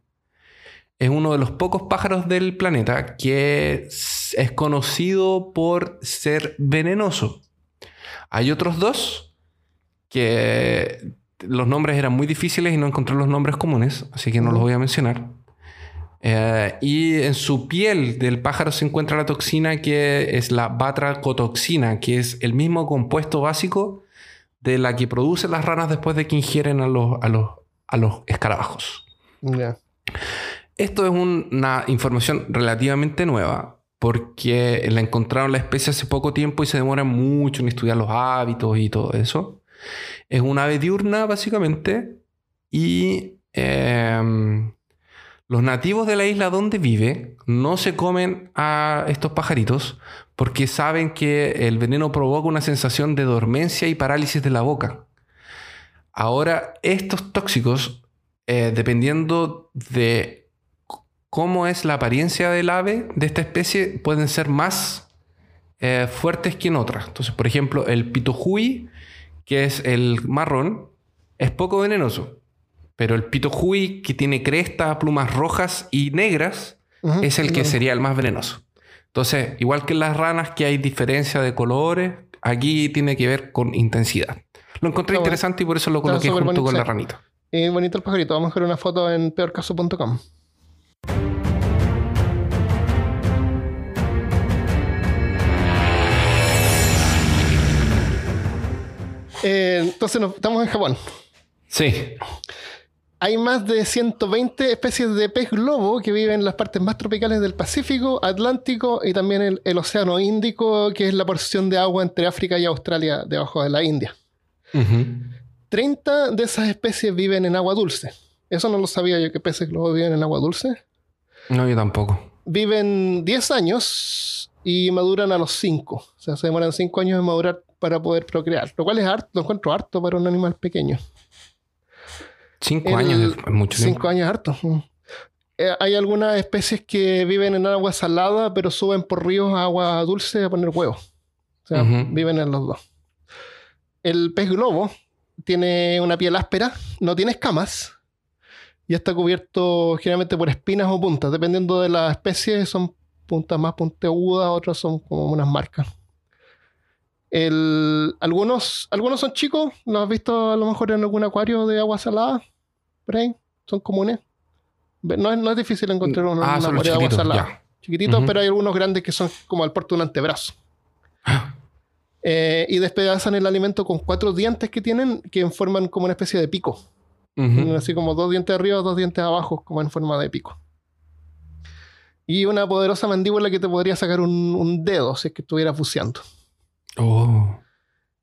Speaker 2: Es uno de los pocos pájaros del planeta que es conocido por ser venenoso. Hay otros dos que los nombres eran muy difíciles y no encontré los nombres comunes, así que no los voy a mencionar. Eh, y en su piel del pájaro se encuentra la toxina que es la batracotoxina, que es el mismo compuesto básico de la que producen las ranas después de que ingieren a los, a los, a los escarabajos. Esto es un- una información relativamente nueva porque la encontraron la especie hace poco tiempo y se demora mucho en estudiar los hábitos y todo eso. Es una ave diurna básicamente y em, los nativos de la isla donde vive no se comen a estos pajaritos porque saben que el veneno provoca una sensación de dormencia y parálisis de la boca. Ahora, estos tóxicos, eh, dependiendo de cómo es la apariencia del ave de esta especie, pueden ser más eh, fuertes que en otras. Entonces, por ejemplo, el pitojuy, que es el marrón, es poco venenoso. Pero el pitojuy, que tiene cresta, plumas rojas y negras, es el que sería el más venenoso. Entonces, igual que en las ranas, que hay diferencia de colores, aquí tiene que ver con intensidad. Lo encontré
Speaker 1: Está bueno.
Speaker 2: interesante y por eso lo coloqué junto
Speaker 1: bonito,
Speaker 2: con la ranita.
Speaker 1: Y bonito el pajarito. Vamos a ver una foto en peorcaso.com. Eh, entonces nos- estamos en Japón.
Speaker 2: Sí.
Speaker 1: Hay más de 120 especies de pez globo que viven en las partes más tropicales del Pacífico, Atlántico y también el, el Océano Índico, que es la porción de agua entre África y Australia, debajo de la India.
Speaker 2: Ujú.
Speaker 1: 30 de esas especies viven en agua dulce. Eso no lo sabía yo que peces globo viven en agua dulce.
Speaker 2: No, yo tampoco.
Speaker 1: Viven 10 años y maduran a los 5. O sea, se demoran 5 años en madurar para poder procrear. Lo cual es harto, lo encuentro harto para un animal pequeño.
Speaker 2: Cinco
Speaker 1: El-
Speaker 2: años es mucho tiempo.
Speaker 1: 5 años harto. Mm. Eh, hay algunas especies que viven en agua salada, pero suben por ríos a agua dulce a poner huevos. O sea, viven en los dos. El pez globo tiene una piel áspera, no tiene escamas y está cubierto generalmente por espinas o puntas. Dependiendo de la especie, son puntas más puntiagudas, otras son como unas marcas. El- algunos, algunos son chicos, los has visto a lo mejor en algún acuario de agua salada, por ahí, son comunes. No es, no es difícil encontrar
Speaker 2: Ah,
Speaker 1: en un
Speaker 2: son los
Speaker 1: acuario de agua
Speaker 2: chiquititos,
Speaker 1: salada. Chiquititos, pero hay algunos grandes que son como al porte de un antebrazo. Eh, y despedazan el alimento con cuatro dientes que tienen que forman como una especie de pico. Tienen Así como dos dientes arriba, dos dientes abajo, como en forma de pico. Y una poderosa mandíbula que te podría sacar un, un dedo si es que estuvieras buceando.
Speaker 2: Oh.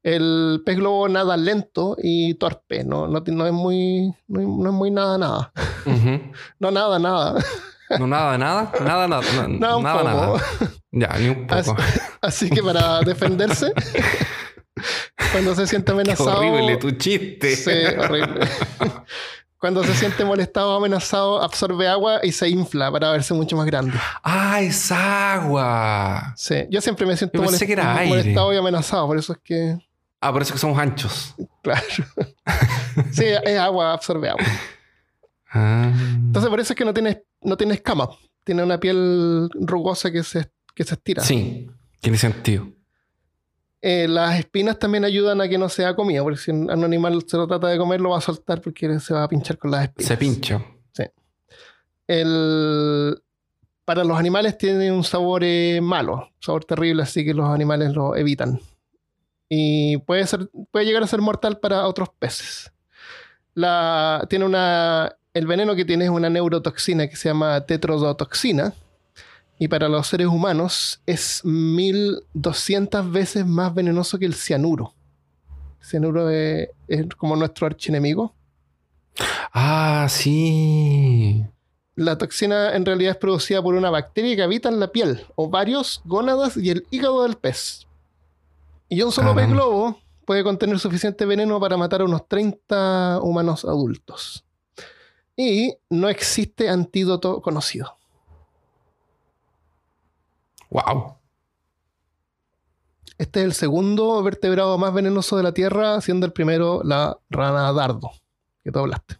Speaker 1: El pez globo nada lento y torpe, no, no, no es muy no, es- no es muy nada nada. No nada nada.
Speaker 2: No, nada, nada, nada, nada, na-
Speaker 1: Nada un
Speaker 2: nada,
Speaker 1: poco.
Speaker 2: nada. Ya, ni un poco.
Speaker 1: así que para defenderse, cuando se siente
Speaker 2: Qué
Speaker 1: amenazado.
Speaker 2: horrible tu chiste.
Speaker 1: Sí, horrible. Cuando se siente molestado o amenazado, absorbe agua y se infla para verse mucho más grande.
Speaker 2: Ah, es agua.
Speaker 1: Sí, yo siempre me siento molest- molestado y amenazado, por eso es que,
Speaker 2: Ah, por eso que somos anchos.
Speaker 1: claro. Sí, es agua, absorbe agua.
Speaker 2: Ah.
Speaker 1: Entonces, por eso es que no tiene, no tiene escamas. Tiene una piel rugosa que se, que se estira.
Speaker 2: Sí, tiene sentido.
Speaker 1: Eh, las espinas también ayudan a que no sea comida, porque si un un animal se lo trata de comer, lo va a soltar porque se va a pinchar con las espinas.
Speaker 2: Se pincha.
Speaker 1: El, para los animales tiene un sabor eh, malo, sabor terrible, así que los animales lo evitan. Y puede, ser, puede llegar a ser mortal para otros peces. La, tiene una, el veneno que tiene es una neurotoxina que se llama tetrodotoxina. Y para los seres humanos es 1200 veces más venenoso que el cianuro. El cianuro es, es como nuestro archienemigo.
Speaker 2: Ah, sí.
Speaker 1: La toxina en realidad es producida por una bacteria que habita en la piel, ovarios, gónadas y el hígado del pez. Y un solo pez globo puede contener suficiente veneno para matar a unos 30 humanos adultos. Y no existe antídoto conocido.
Speaker 2: Wow.
Speaker 1: Este es el segundo vertebrado más venenoso de la Tierra, siendo el primero la rana dardo, que tú hablaste.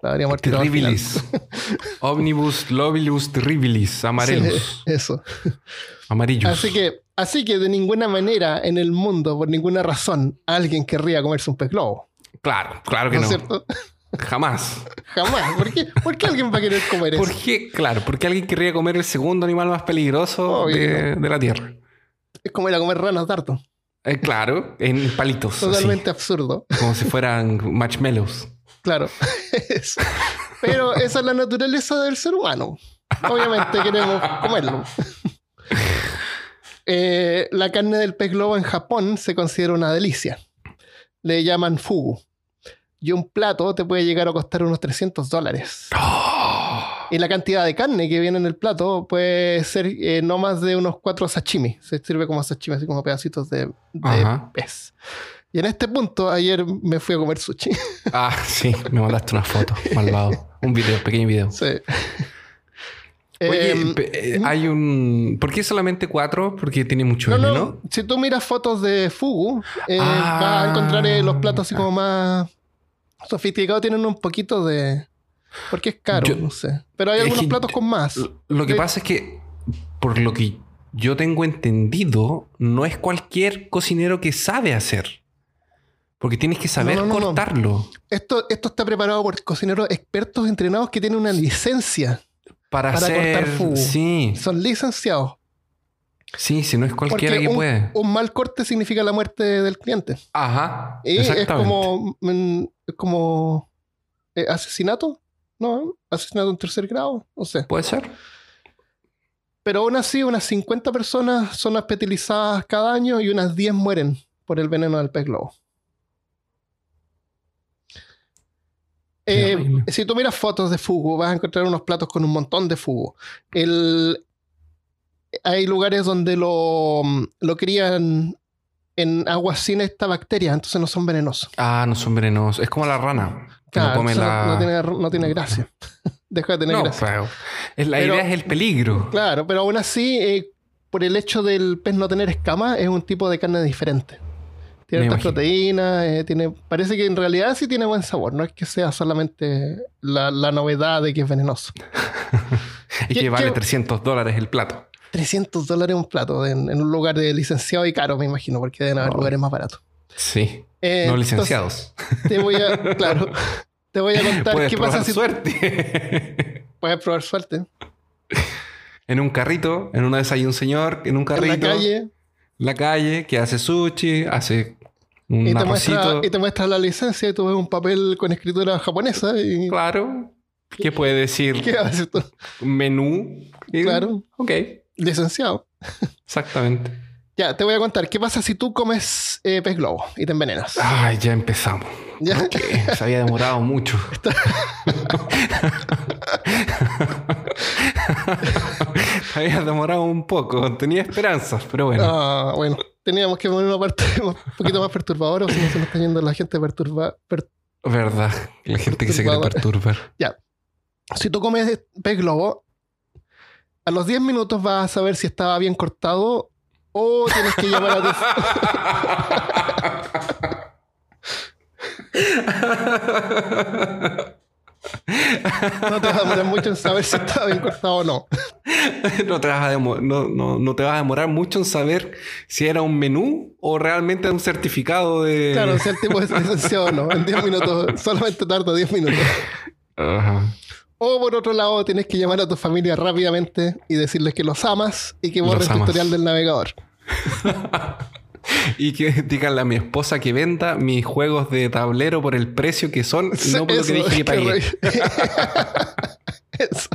Speaker 1: La.
Speaker 2: Terribilis. Omnibus lobilus terribilis. Amarelus.
Speaker 1: Sí, eso.
Speaker 2: Amarillos.
Speaker 1: Así que, así que de ninguna manera en el mundo, por ninguna razón, alguien querría comerse un pez globo.
Speaker 2: Claro, claro que
Speaker 1: ¿No
Speaker 2: no.
Speaker 1: es cierto?
Speaker 2: Jamás.
Speaker 1: Jamás. ¿Por qué, ¿Por qué alguien va a querer comer eso?
Speaker 2: ¿Por qué? Claro, porque alguien querría comer el segundo animal más peligroso de, de la Tierra.
Speaker 1: Es como ir a comer ranas dardo.
Speaker 2: Eh, claro, en palitos. así,
Speaker 1: Totalmente absurdo.
Speaker 2: como si fueran marshmallows.
Speaker 1: Claro. Eso. Pero esa es la naturaleza del ser humano. Obviamente queremos comerlo. Eh, la carne del pez globo en Japón se considera una delicia. Le llaman fugu. Y un plato te puede llegar a costar unos 300 dólares. Y la cantidad de carne que viene en el plato puede ser eh, no más de unos cuatro sashimi. Se sirve como sashimi, así como pedacitos de, de pez. Y en este punto, ayer me fui a comer sushi.
Speaker 2: Ah, sí, me mandaste una foto, malvado. Un video, pequeño video.
Speaker 1: Sí.
Speaker 2: Oye,
Speaker 1: Em,
Speaker 2: eh, hay un. ¿Por qué solamente cuatro? Porque tiene mucho
Speaker 1: no, no, si tú miras fotos de Fugu, eh,
Speaker 2: Ah.
Speaker 1: vas a encontrar eh, los platos así como más sofisticados, tienen un poquito de... Porque es caro,
Speaker 2: Yo-
Speaker 1: no sé. Pero hay algunos
Speaker 2: que-
Speaker 1: platos con más.
Speaker 2: Lo que pasa es que, por lo que yo tengo entendido, no es cualquier cocinero que sabe hacer. Porque tienes que saber
Speaker 1: no, no.
Speaker 2: cortarlo.
Speaker 1: Esto, esto está preparado por cocineros expertos entrenados que tienen una licencia.
Speaker 2: Para,
Speaker 1: Para
Speaker 2: hacer.
Speaker 1: cortar fugu.
Speaker 2: Sí,
Speaker 1: Son licenciados.
Speaker 2: sí, si no es cualquiera
Speaker 1: Porque
Speaker 2: que
Speaker 1: un,
Speaker 2: puede.
Speaker 1: un mal corte significa la muerte del cliente.
Speaker 2: Ajá.
Speaker 1: Y es
Speaker 2: exactamente.
Speaker 1: como, mm, es como eh, asesinato, ¿no? Asesinato en tercer grado, no sé.
Speaker 2: Puede ser.
Speaker 1: Pero aún así, unas 50 personas son hospitalizadas cada año y unas 10 mueren por el veneno del pez globo. Eh, si tú miras fotos de fugu, vas a encontrar unos platos con un montón de fugu. El- hay lugares donde lo, lo crían en agua sin esta bacteria, entonces no son venenosos.
Speaker 2: Ah, no son venenosos. Es como la rana. Que no
Speaker 1: Claro,
Speaker 2: come la.
Speaker 1: no, tiene, no tiene gracia. Deja de tener
Speaker 2: No,
Speaker 1: gracia.
Speaker 2: la
Speaker 1: Pero-
Speaker 2: idea es el peligro.
Speaker 1: Claro, pero aún así, eh, por el hecho del pez no tener escamas, es un tipo de carne diferente. Tiene
Speaker 2: Me imagino.
Speaker 1: proteínas, eh, tiene, parece que en realidad sí tiene buen sabor, no es que sea solamente la, la novedad de que es venenoso. ¿Qué-
Speaker 2: que vale
Speaker 1: qué-
Speaker 2: 300 dólares el plato.
Speaker 1: 300 dólares un plato en, en un lugar de licenciado y caro, me imagino, porque deben haber
Speaker 2: Oh.
Speaker 1: lugares más baratos.
Speaker 2: Sí.
Speaker 1: Eh,
Speaker 2: no
Speaker 1: entonces,
Speaker 2: licenciados.
Speaker 1: Te voy a, claro, te voy a contar
Speaker 2: Puedes
Speaker 1: qué
Speaker 2: probar
Speaker 1: pasa si
Speaker 2: suerte.
Speaker 1: puedes probar suerte.
Speaker 2: en un carrito, en una esas hay un señor en un
Speaker 1: En la
Speaker 2: carrito.
Speaker 1: calle,
Speaker 2: la calle que hace sushi, hace
Speaker 1: Y te, muestra, y te muestra la licencia y tú ves un papel con escritura japonesa y...
Speaker 2: Claro. ¿Qué puede decir?
Speaker 1: ¿Qué haces tú?
Speaker 2: Menú. Y-
Speaker 1: Claro.
Speaker 2: Ok,
Speaker 1: Licenciado.
Speaker 2: exactamente.
Speaker 1: Ya, te voy a contar. ¿Qué pasa si tú comes eh, pez globo y te envenenas?
Speaker 2: Ay, ya empezamos.
Speaker 1: ¿Ya?
Speaker 2: Se había demorado mucho. Se había demorado un poco. Tenía esperanzas, pero bueno.
Speaker 1: Ah, bueno. Teníamos que poner una parte un poquito más perturbadora, o si no se nos está yendo la gente perturba. per-
Speaker 2: Verdad. La gente que se quiere perturbar.
Speaker 1: Ya. Si tú comes pez globo, a los 10 minutos vas a saber si estaba bien cortado o tienes que llamar a tu... No te vas a demorar mucho en saber si estaba bien cortado o no.
Speaker 2: no, te vas a demo- no, no- no te vas a demorar mucho en saber si era un menú o realmente un certificado de.
Speaker 1: Claro, si el tipo es licenciado o no. En 10 minutos, solamente tarda 10 minutos.
Speaker 2: Ajá.
Speaker 1: O por otro lado, tienes que llamar a tu familia rápidamente y decirles que los amas y que
Speaker 2: Los
Speaker 1: borren tu historial del navegador.
Speaker 2: Y que díganle a mi esposa que venda mis juegos de tablero por el precio que son y no por lo que
Speaker 1: Eso,
Speaker 2: dije que pagué.
Speaker 1: Eso.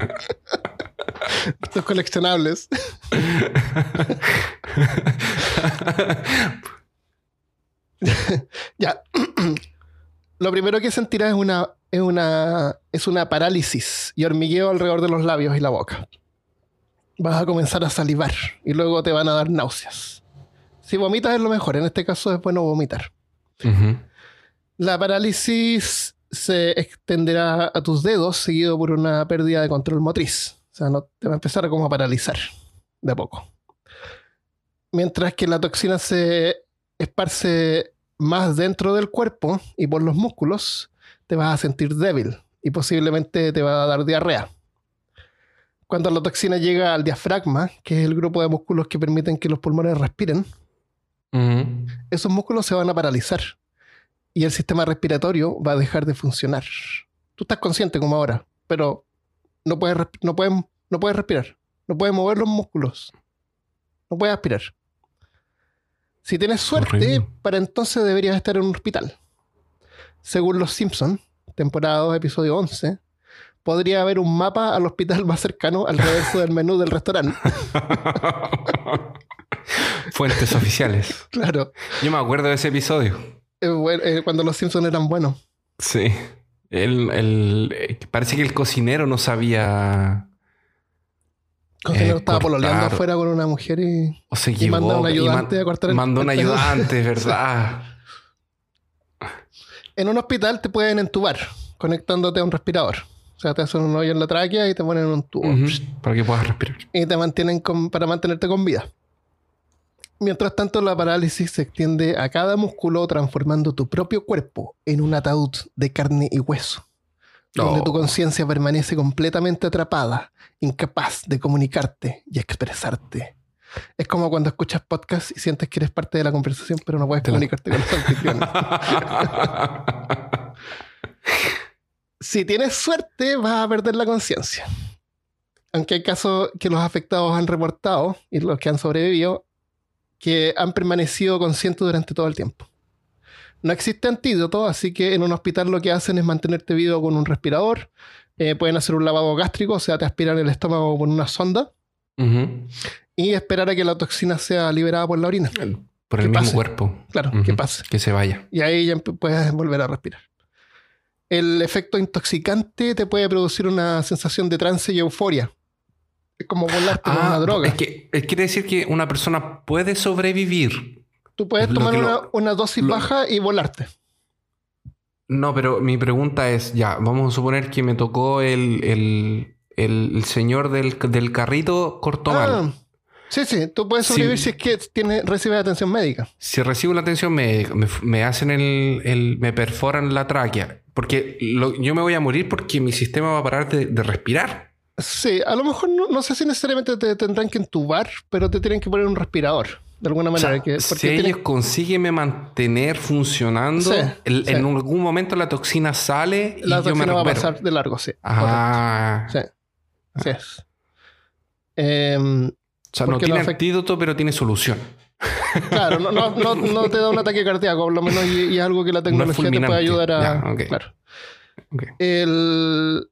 Speaker 1: Estos coleccionables. ya. Lo primero que sentirás es una, es una, es una parálisis y hormigueo alrededor de los labios y la boca. Vas a comenzar a salivar y luego te van a dar náuseas. Si vomitas es lo mejor, en este caso es bueno vomitar. La parálisis se extenderá a tus dedos seguido por una pérdida de control motriz. O sea, no, te va a empezar a como a paralizar de a poco. Mientras que la toxina se esparce más dentro del cuerpo y por los músculos, te vas a sentir débil y posiblemente te va a dar diarrea. Cuando la toxina llega al diafragma, que es el grupo de músculos que permiten que los pulmones respiren, Esos músculos se van a paralizar y el sistema respiratorio va a dejar de funcionar. Tú estás consciente como ahora, pero no puedes, no puedes, no puedes respirar, no puedes mover los músculos, no puedes aspirar. Si tienes suerte,
Speaker 2: Horrible.
Speaker 1: para entonces deberías estar en un hospital. Según Los Simpsons, temporada 2, episodio 11, podría haber un mapa al hospital más cercano al reverso del menú del restaurante.
Speaker 2: Fuentes oficiales.
Speaker 1: claro,
Speaker 2: Yo me acuerdo de ese episodio.
Speaker 1: eh, bueno, eh, cuando Los Simpsons eran buenos.
Speaker 2: Sí. El, el- eh, parece que el cocinero no sabía
Speaker 1: Cocinero
Speaker 2: Eh,
Speaker 1: estaba pololeando
Speaker 2: cortar.
Speaker 1: afuera con una mujer y,
Speaker 2: o se
Speaker 1: y
Speaker 2: equivocó.
Speaker 1: manda a un ayudante
Speaker 2: man-
Speaker 1: a cortar el
Speaker 2: Mandó un
Speaker 1: el
Speaker 2: ayudante, ¿verdad?
Speaker 1: En un hospital te pueden entubar conectándote a un respirador. O sea, te hacen un hoyo en la tráquea y te ponen un tubo.
Speaker 2: Para que puedas respirar.
Speaker 1: Y te mantienen con- para mantenerte con vida. Mientras tanto, la parálisis se extiende a cada músculo, transformando tu propio cuerpo en un ataúd de carne y hueso. Donde
Speaker 2: Oh.
Speaker 1: tu conciencia permanece completamente atrapada, incapaz de comunicarte y expresarte. Es como cuando escuchas podcast y sientes que eres parte de la conversación, pero no puedes comunicarte con los anfitriones. si tienes suerte, vas a perder la conciencia. Aunque hay casos que los afectados han reportado, y los que han sobrevivido, que han permanecido conscientes durante todo el tiempo. No existe antídoto, así que en un hospital lo que hacen es mantenerte vivo con un respirador. eh, pueden hacer un lavado gástrico, o sea, te aspiran el estómago con una sonda y esperar a que la toxina sea liberada por la orina.
Speaker 2: Por el mismo
Speaker 1: pase.
Speaker 2: cuerpo.
Speaker 1: Claro, que pase.
Speaker 2: Que se vaya.
Speaker 1: Y ahí ya puedes volver a respirar. El efecto intoxicante te puede producir una sensación de trance y euforia. Es como volarte con una droga.
Speaker 2: Ah, Es que quiere decir que una persona puede sobrevivir.
Speaker 1: Tú puedes tomar
Speaker 2: lo-
Speaker 1: una, una dosis
Speaker 2: lo-
Speaker 1: baja y volarte.
Speaker 2: No, pero mi pregunta es, ya, vamos a suponer que me tocó el, el, el- señor del, del carrito cortó mal.
Speaker 1: Ah, sí, sí, tú puedes sobrevivir si es que tiene, recibes atención médica.
Speaker 2: Si recibo la atención médica, me, me hacen el, el- me perforan la tráquea, porque lo- yo me voy a morir porque mi sistema va a parar de, de respirar.
Speaker 1: Sí, a lo mejor no, no sé si necesariamente te tendrán que entubar, pero te tienen que poner un respirador. De alguna
Speaker 2: O
Speaker 1: manera.
Speaker 2: sea,
Speaker 1: que,
Speaker 2: si
Speaker 1: tienen-
Speaker 2: ellos consiguen mantener funcionando,
Speaker 1: Sí,
Speaker 2: el-
Speaker 1: sí.
Speaker 2: en algún momento la toxina sale y
Speaker 1: la
Speaker 2: yo me
Speaker 1: toxina va a
Speaker 2: recupero.
Speaker 1: pasar de largo, sí.
Speaker 2: Ah.
Speaker 1: Sí, así es. Em,
Speaker 2: o sea, no tiene
Speaker 1: afect-
Speaker 2: antídoto, pero tiene solución.
Speaker 1: Claro, no, no, no, no te da un ataque cardíaco, por lo menos, y, y es algo que la tecnología te puede ayudar a.
Speaker 2: Ya, ok.
Speaker 1: Claro. El,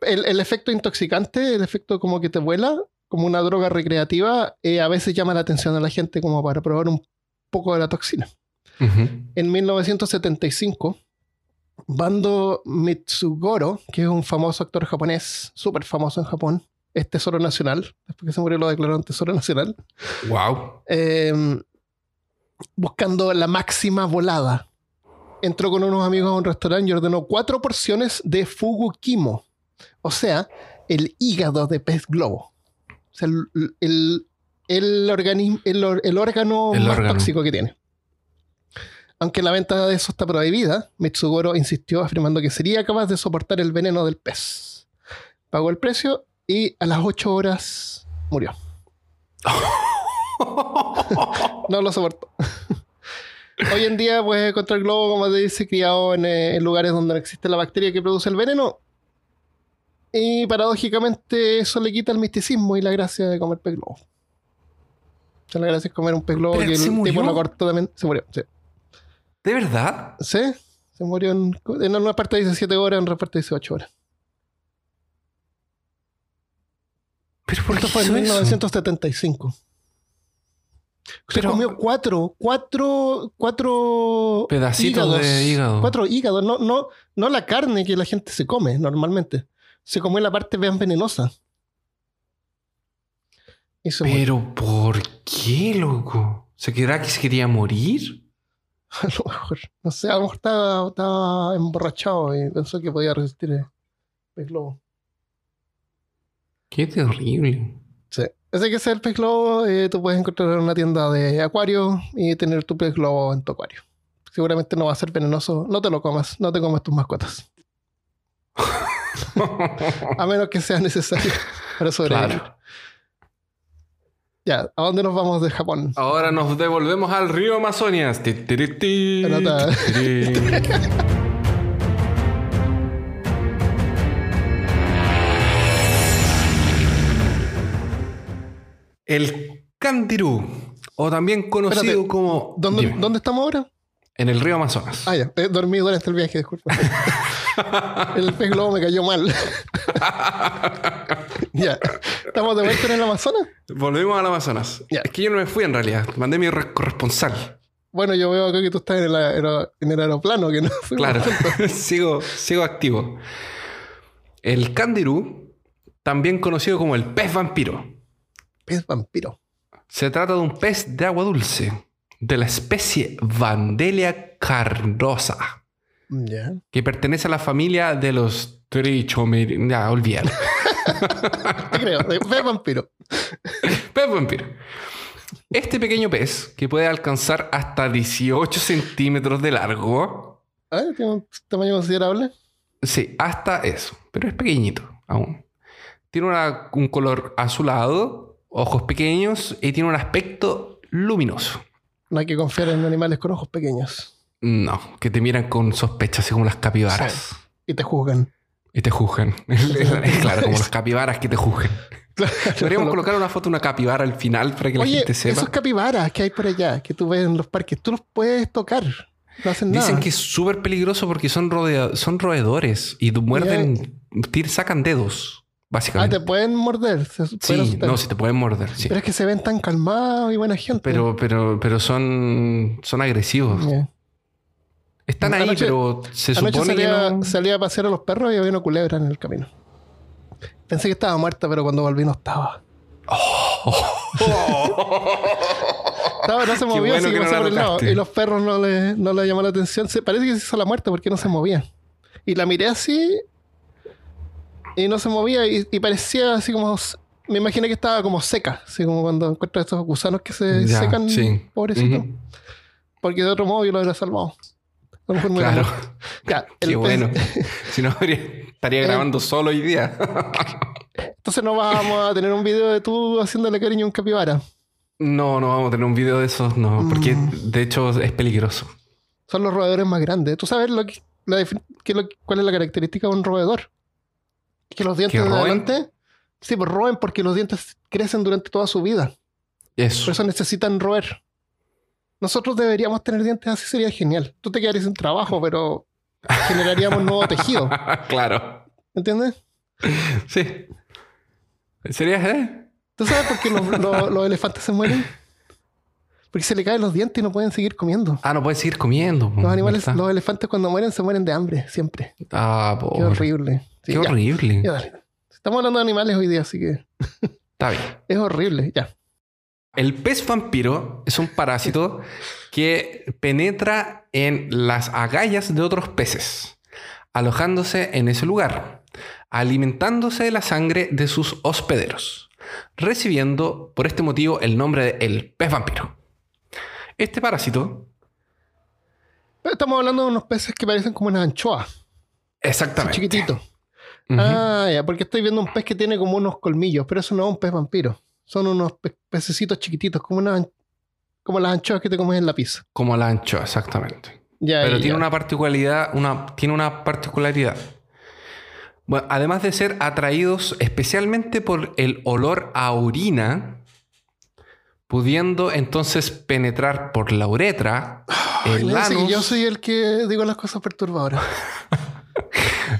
Speaker 1: el, el efecto intoxicante, el efecto como que te vuela, como una droga recreativa, eh, a veces llama la atención a la gente como para probar un poco de la toxina.
Speaker 2: Ujú.
Speaker 1: En 1975, Bando Mitsugoro, que es un famoso actor japonés, súper famoso en Japón, es tesoro nacional, después que se murió lo declararon tesoro nacional,
Speaker 2: Wow.
Speaker 1: eh, buscando la máxima volada. Entró con unos amigos a un restaurante y ordenó cuatro porciones de fugu kimo, o sea, el hígado de pez globo. O sea, el, el, el, organismo, el, el órgano
Speaker 2: El
Speaker 1: más
Speaker 2: órgano.
Speaker 1: tóxico que tiene. Aunque la venta de eso está prohibida, Mitsugoro insistió afirmando que sería capaz de soportar el veneno del pez. Pagó el precio y a las 8 horas murió. No lo soportó. Hoy en día puedes encontrar globo, como te dice, criado en, eh, en lugares donde no existe la bacteria que produce el veneno. Y paradójicamente eso le quita el misticismo y la gracia de comer pez globo. O sea, la gracia es comer un pez globo
Speaker 2: ¿Pero
Speaker 1: que el tipo no cortó también. Se murió, sí.
Speaker 2: ¿De verdad?
Speaker 1: ¿Sí? Se murió en, en una parte dice 7 horas, en otra parte dice 8 horas.
Speaker 2: ¿Pero por qué
Speaker 1: Esto fue en
Speaker 2: hizo eso?
Speaker 1: 1975. Se
Speaker 2: Pero-
Speaker 1: comió cuatro, cuatro, cuatro
Speaker 2: Pedacitos de hígado.
Speaker 1: Cuatro hígados, no, no, no la carne que la gente se come normalmente. Se comió la parte más venenosa. Murió.
Speaker 2: ¿Pero por qué, loco? ¿Se quedará que se quería morir?
Speaker 1: A lo mejor, no sé, a lo mejor estaba, estaba emborrachado y pensó que podía resistir el, pez globo.
Speaker 2: Qué terrible.
Speaker 1: Sí. Ese que es el pez globo, eh, tú puedes encontrar en una tienda de acuario y tener tu pez globo en tu acuario. Seguramente no va a ser venenoso. No te lo comas, no te comas tus mascotas. A menos que sea necesario para sobrevivir.
Speaker 2: claro.
Speaker 1: Ya, ¿a dónde nos vamos de Japón?
Speaker 2: Ahora nos devolvemos al río tiri. El candirú, o también conocido
Speaker 1: Espérate,
Speaker 2: como...
Speaker 1: ¿Dónde. ¿Dónde estamos ahora?
Speaker 2: En el río Amazonas.
Speaker 1: Ah, ya, he dormido durante el viaje, disculpa. el pez globo me cayó mal. ya, ¿estamos de vuelta en el Amazonas?
Speaker 2: Volvemos al Amazonas.
Speaker 1: Ya.
Speaker 2: Es que yo no me fui en realidad. Mandé mi re- corresponsal.
Speaker 1: Bueno, yo veo acá que tú estás en el, aero- en el aeroplano, que no
Speaker 2: Claro, sigo, sigo activo. El candirú, también conocido como el pez vampiro,
Speaker 1: Pez vampiro.
Speaker 2: se trata de un pez de agua dulce de la especie Vandelia carnosa, Que pertenece a la familia de los trichomir... Ya, olvídalo.
Speaker 1: Te creo, pez vampiro.
Speaker 2: pez vampiro. Este pequeño pez, que puede alcanzar hasta 18 centímetros de largo,
Speaker 1: Ah, tiene un tamaño considerable.
Speaker 2: Sí, hasta eso, pero es pequeñito aún. Tiene una- un color azulado, ojos pequeños y tiene un aspecto luminoso.
Speaker 1: No hay que confiar en animales con ojos pequeños.
Speaker 2: No, que te miran con sospecha, así como las capibaras.
Speaker 1: Y te juzgan.
Speaker 2: Y te juzgan. claro, como las capibaras que te juzgan. Podríamos colocar una foto de una capibara al final para que la gente sepa.
Speaker 1: esos capibaras que hay por allá, que tú ves en los parques, tú los puedes tocar. No hacen
Speaker 2: Dicen
Speaker 1: nada.
Speaker 2: que es súper peligroso porque son, rodea- son roedores y muerden, sacan dedos,
Speaker 1: Ah,
Speaker 2: básicamente.
Speaker 1: te pueden morder. se
Speaker 2: sí, no, si te pueden morder, sí.
Speaker 1: Pero es que se ven tan calmados y buena gente.
Speaker 2: Pero, pero, pero son, son agresivos. Están ahí,
Speaker 1: Anoche-
Speaker 2: pero se supone que
Speaker 1: salía,
Speaker 2: no.
Speaker 1: salía a pasear a los perros y había una culebra en el camino. Pensé que estaba muerta, pero cuando volví no estaba. Estaba, no se movía,
Speaker 2: bueno
Speaker 1: así
Speaker 2: que
Speaker 1: que
Speaker 2: no
Speaker 1: por el lado. Y los perros no le, no le llamó la atención. Se, parece que se hizo la muerta porque no se movía. Y la miré así y no se movía y, y parecía así como... Me imaginé que estaba como seca, así como cuando encuentras estos gusanos que se
Speaker 2: Ya,
Speaker 1: secan,
Speaker 2: sí.
Speaker 1: pobrecito. Porque de otro modo yo lo hubiera salvado. A lo mejor me hubiera
Speaker 2: Claro.
Speaker 1: el
Speaker 2: Qué bueno. si no, estaría grabando solo hoy día.
Speaker 1: Entonces no vamos a tener un video de tú haciéndole cariño a un capibara.
Speaker 2: no, no vamos a tener un video de esos, no. Porque
Speaker 1: Mm.
Speaker 2: de hecho es peligroso.
Speaker 1: Son los roedores más grandes. ¿Tú sabes lo que, la lo- cuál es la característica de un roedor? Que los dientes
Speaker 2: ¿Que
Speaker 1: de adelante... Sí, pues roen porque los dientes crecen durante toda su vida.
Speaker 2: Eso.
Speaker 1: Por eso necesitan roer. Nosotros deberíamos tener dientes así, sería genial. Tú te quedarías sin trabajo, pero generaríamos nuevo tejido.
Speaker 2: claro.
Speaker 1: ¿Entiendes?
Speaker 2: Sí. Sería, ¿eh?
Speaker 1: ¿Tú sabes por qué los, los- los elefantes se mueren? Porque se le caen los dientes y no pueden seguir comiendo.
Speaker 2: Ah, no puedes seguir comiendo.
Speaker 1: Los animales,
Speaker 2: ¿verdad?
Speaker 1: los elefantes cuando mueren se mueren de hambre, siempre.
Speaker 2: Ah,
Speaker 1: Qué
Speaker 2: pobre.
Speaker 1: horrible. Sí,
Speaker 2: Qué
Speaker 1: ya,
Speaker 2: horrible.
Speaker 1: ya, dale. Estamos hablando de animales hoy día, así que
Speaker 2: Está bien.
Speaker 1: es horrible. Ya.
Speaker 2: El pez vampiro es un parásito que penetra en las agallas de otros peces, alojándose en ese lugar, alimentándose de la sangre de sus hospederos, recibiendo por este motivo el nombre de el pez vampiro. Este parásito,
Speaker 1: Estamos hablando de unos peces que parecen como unas anchoas,
Speaker 2: exactamente.
Speaker 1: chiquititos.
Speaker 2: Ujú.
Speaker 1: Ah, ya, porque estoy viendo un pez que tiene como unos colmillos, pero eso no es un pez vampiro. Son unos pe- pececitos chiquititos, como, una, como las anchoas que te comes en la pizza.
Speaker 2: Como la anchoa, exactamente.
Speaker 1: Ya,
Speaker 2: Pero
Speaker 1: ya,
Speaker 2: tiene una particularidad, una, tiene una particularidad. Bueno, además de ser atraídos especialmente por el olor a orina, pudiendo entonces penetrar por la uretra,
Speaker 1: Ay,
Speaker 2: el anus,
Speaker 1: yo soy el que digo las cosas perturbadoras.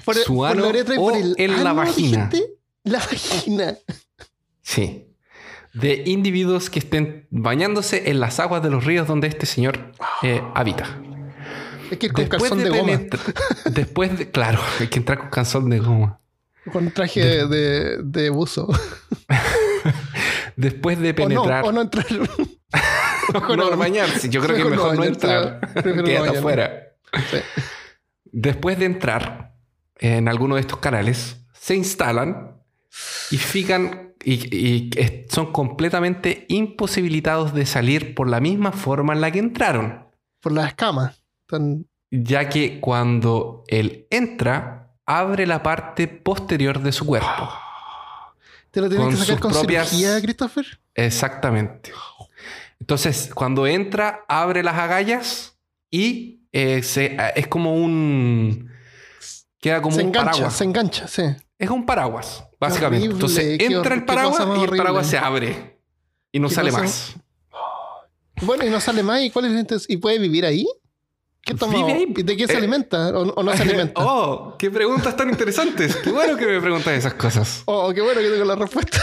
Speaker 1: Por,
Speaker 2: Su
Speaker 1: por
Speaker 2: ano
Speaker 1: la uretra y
Speaker 2: o
Speaker 1: por el
Speaker 2: en la vagina.
Speaker 1: dijiste. La vagina.
Speaker 2: sí, de individuos que estén bañándose en las aguas de los ríos donde este señor eh, habita.
Speaker 1: Es que ir con calzón de, goma.
Speaker 2: penetra- después de, claro, hay que entrar con calzón de goma.
Speaker 1: Con traje de, de- de buzo.
Speaker 2: Después de
Speaker 1: O no,
Speaker 2: penetrar.
Speaker 1: o no entrar. Mejor
Speaker 2: no
Speaker 1: no.
Speaker 2: bañarse. Yo creo que
Speaker 1: Mejor no
Speaker 2: mejor no entrar.
Speaker 1: no
Speaker 2: Quédate
Speaker 1: bañarme.
Speaker 2: afuera.
Speaker 1: Sí.
Speaker 2: Después de entrar en alguno de estos canales, se instalan y fijan y, son completamente imposibilitados de salir por la misma forma en la que entraron.
Speaker 1: Por las escamas. Tan-
Speaker 2: Ya que cuando él entra, abre la parte posterior de su cuerpo.
Speaker 1: ¿Te lo tienes que sacar con
Speaker 2: propias-
Speaker 1: cirugía, Christopher?
Speaker 2: Exactamente. Entonces, cuando entra, abre las agallas y eh, se- es como un. Queda como
Speaker 1: se
Speaker 2: un
Speaker 1: engancha,
Speaker 2: paraguas.
Speaker 1: se engancha, sí.
Speaker 2: Es un paraguas, básicamente.
Speaker 1: horrible,
Speaker 2: Entonces entra el paraguas y el paraguas se abre. Y no sale
Speaker 1: cosa-
Speaker 2: más.
Speaker 1: Bueno, y no sale más. ¿Y cuál es entonces? ¿Y puede vivir ahí? ¿Qué toma?
Speaker 2: Vive ahí.
Speaker 1: ¿Y de qué se
Speaker 2: Eh,
Speaker 1: alimenta? ¿O, o no se alimenta?
Speaker 2: oh, qué preguntas tan interesantes. Qué bueno que me preguntas esas cosas.
Speaker 1: Oh, qué bueno que tengo la respuesta.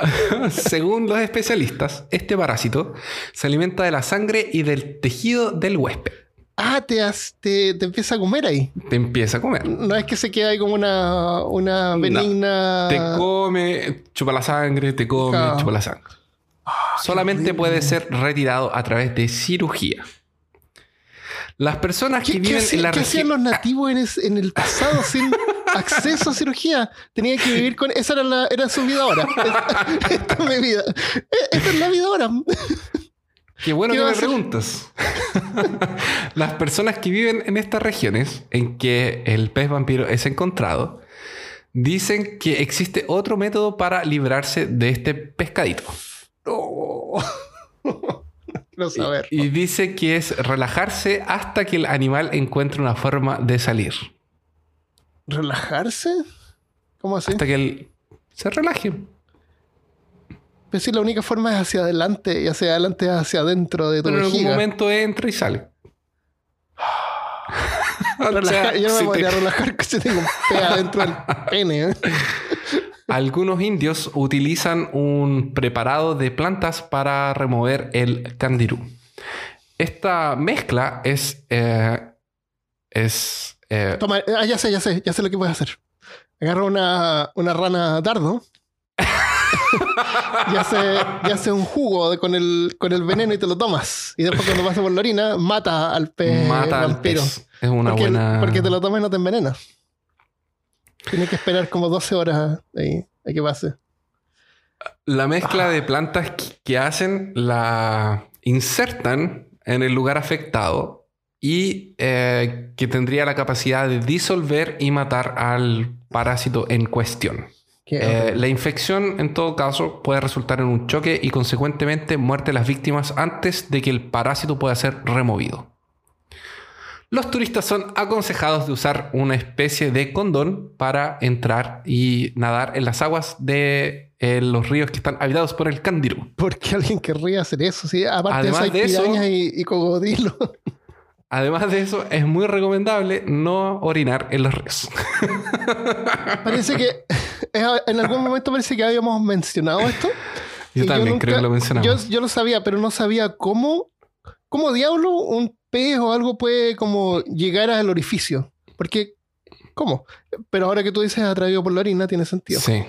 Speaker 2: Según los especialistas, este parásito se alimenta de la sangre y del tejido del huésped.
Speaker 1: Ah, te, has- te, te empieza a comer ahí.
Speaker 2: Te empieza a comer.
Speaker 1: No es que se queda ahí como una, una
Speaker 2: No.
Speaker 1: benigna.
Speaker 2: Te come, chupa la sangre, te come,
Speaker 1: Ah.
Speaker 2: chupa la sangre. Solamente
Speaker 1: horrible.
Speaker 2: puede ser retirado a través de cirugía. Las personas que
Speaker 1: ¿Qué, qué
Speaker 2: viven en la
Speaker 1: qué hacían los nativos en, es- en el pasado sin acceso a cirugía? Tenían que vivir con. Esa era, la, era su vida ahora. Esta, esta es mi vida. Eh, Esta es la vida ahora.
Speaker 2: Qué bueno
Speaker 1: ¿Qué
Speaker 2: que me
Speaker 1: hacer?
Speaker 2: preguntas. Las personas que viven en estas regiones en que el pez vampiro es encontrado dicen que existe otro método para librarse de este pescadito.
Speaker 1: No. Quiero saber.
Speaker 2: Y dice que es relajarse hasta que el animal encuentre una forma de salir.
Speaker 1: ¿Relajarse? ¿Cómo así?
Speaker 2: Hasta que él se relaje.
Speaker 1: Pues si la única forma es hacia adelante y hacia adelante es hacia adentro de tu
Speaker 2: Pero en algún momento entra y sale. O
Speaker 1: Relajar-
Speaker 2: sea,
Speaker 1: yo no me
Speaker 2: si te-
Speaker 1: podría relajar si tengo un pez adentro del pene. ¿eh?
Speaker 2: Algunos indios utilizan un preparado de plantas para remover el candirú. Esta mezcla es. eh, es. eh,
Speaker 1: Toma, ah, ya sé, ya sé, ya sé lo que puedes hacer. Agarra una, una rana dardo. Y, hace, y hace un jugo de- con, el, con el veneno y te lo tomas. Y después cuando pasa por la orina, mata al pez
Speaker 2: mata al
Speaker 1: vampiro.
Speaker 2: pez. Es una
Speaker 1: porque,
Speaker 2: buena.
Speaker 1: porque te lo tomas y no te envenenas. Tienes que esperar como 12 horas ahí a que pase.
Speaker 2: La mezcla de plantas que- que hacen la insertan en el lugar afectado y eh, que tendría la capacidad de disolver y matar al parásito en cuestión. Eh, la infección, en todo caso, puede resultar en un choque y consecuentemente muerte de las víctimas antes de que el parásito pueda ser removido. Los turistas son aconsejados de usar una especie de condón para entrar y nadar en las aguas de en los ríos que están habitados por el cándido.
Speaker 1: ¿Por qué alguien querría hacer eso? Sí, aparte
Speaker 2: Además
Speaker 1: de eso,
Speaker 2: de
Speaker 1: hay
Speaker 2: eso-
Speaker 1: pirañas y, y cocodrilos.
Speaker 2: Además de eso, es muy recomendable no orinar en los ríos.
Speaker 1: Parece que en algún momento parece que habíamos mencionado esto.
Speaker 2: Yo también
Speaker 1: nunca-
Speaker 2: creo que lo mencionamos.
Speaker 1: Yo, yo lo sabía, pero no sabía cómo, cómo diablo un pez o algo puede como llegar al orificio. Porque, ¿cómo? Pero ahora que tú dices atraído por la orina, tiene sentido.
Speaker 2: Sí.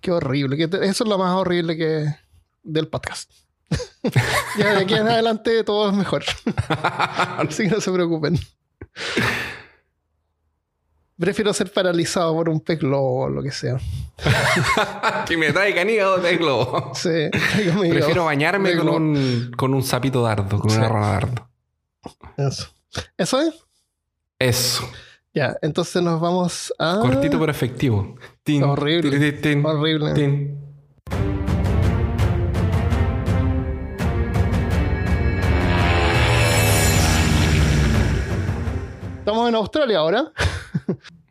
Speaker 1: Qué horrible. eso es lo más horrible que del podcast. ya de aquí en adelante todo es mejor. Así que no se preocupen. Prefiero ser paralizado por un pez globo o lo que sea.
Speaker 2: que me traigan hígado de globo.
Speaker 1: Sí,
Speaker 2: Prefiero bañarme con un, con un sapito dardo, con una rana dardo.
Speaker 1: Eso. ¿Eso es?
Speaker 2: Eso.
Speaker 1: Ya, entonces nos vamos a.
Speaker 2: Cortito pero efectivo. Tin,
Speaker 1: Horrible.
Speaker 2: tiri, tin,
Speaker 1: Horrible. Estamos en Australia ahora.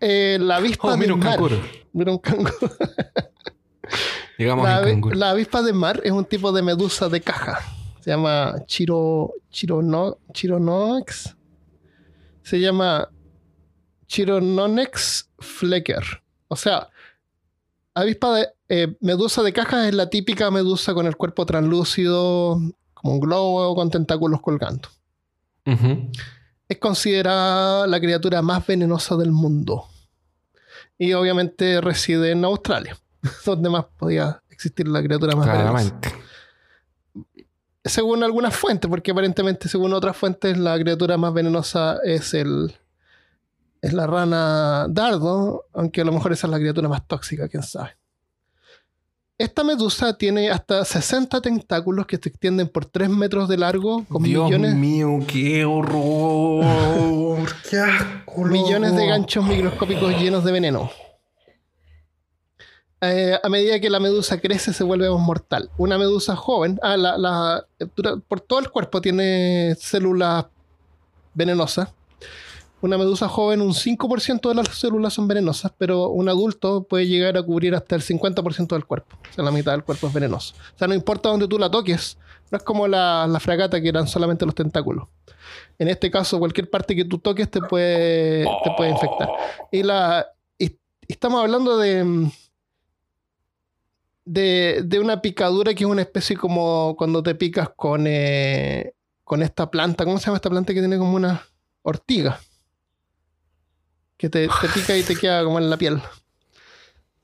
Speaker 1: Eh, la avispa
Speaker 2: Oh, mira
Speaker 1: de
Speaker 2: un
Speaker 1: mar.
Speaker 2: canguro.
Speaker 1: Mira un canguro.
Speaker 2: Llegamos
Speaker 1: La, avi-
Speaker 2: canguro.
Speaker 1: la avispa de mar es un tipo de medusa de caja. Se llama Chiro, Chirono, Chirononex. Se llama Chirononex flecker. O sea, avispa de eh, medusa de caja es la típica medusa con el cuerpo translúcido, como un globo con tentáculos colgando.
Speaker 2: Ujú.
Speaker 1: Es considerada la criatura más venenosa del mundo. Y obviamente reside en Australia, donde más podía existir la criatura más venenosa.
Speaker 2: Claramente.
Speaker 1: Según algunas fuentes, porque aparentemente según otras fuentes la criatura más venenosa es el es la rana dardo, aunque a lo mejor esa es la criatura más tóxica, quién sabe. Esta medusa tiene hasta 60 tentáculos que se extienden por 3 metros de largo, con
Speaker 2: Dios
Speaker 1: millones,
Speaker 2: mío, qué horror. qué asco.
Speaker 1: millones de ganchos microscópicos llenos de veneno. Eh, a medida que la medusa crece, se vuelve más mortal. Una medusa joven, ah, la, la- dura- por todo el cuerpo tiene células venenosas. Una medusa joven, un 5% de las células son venenosas, pero un adulto puede llegar a cubrir hasta el 50% del cuerpo. O sea, la mitad del cuerpo es venenoso. O sea, no importa dónde tú la toques, no es como la, la fragata que eran solamente los tentáculos. En este caso, cualquier parte que tú toques te puede, te puede infectar. Y, la, estamos hablando de, de, de una picadura que es una especie como cuando te picas con, eh, con esta planta. ¿Cómo se llama esta planta que tiene como una ortiga? Que te, te pica y te queda como en la piel.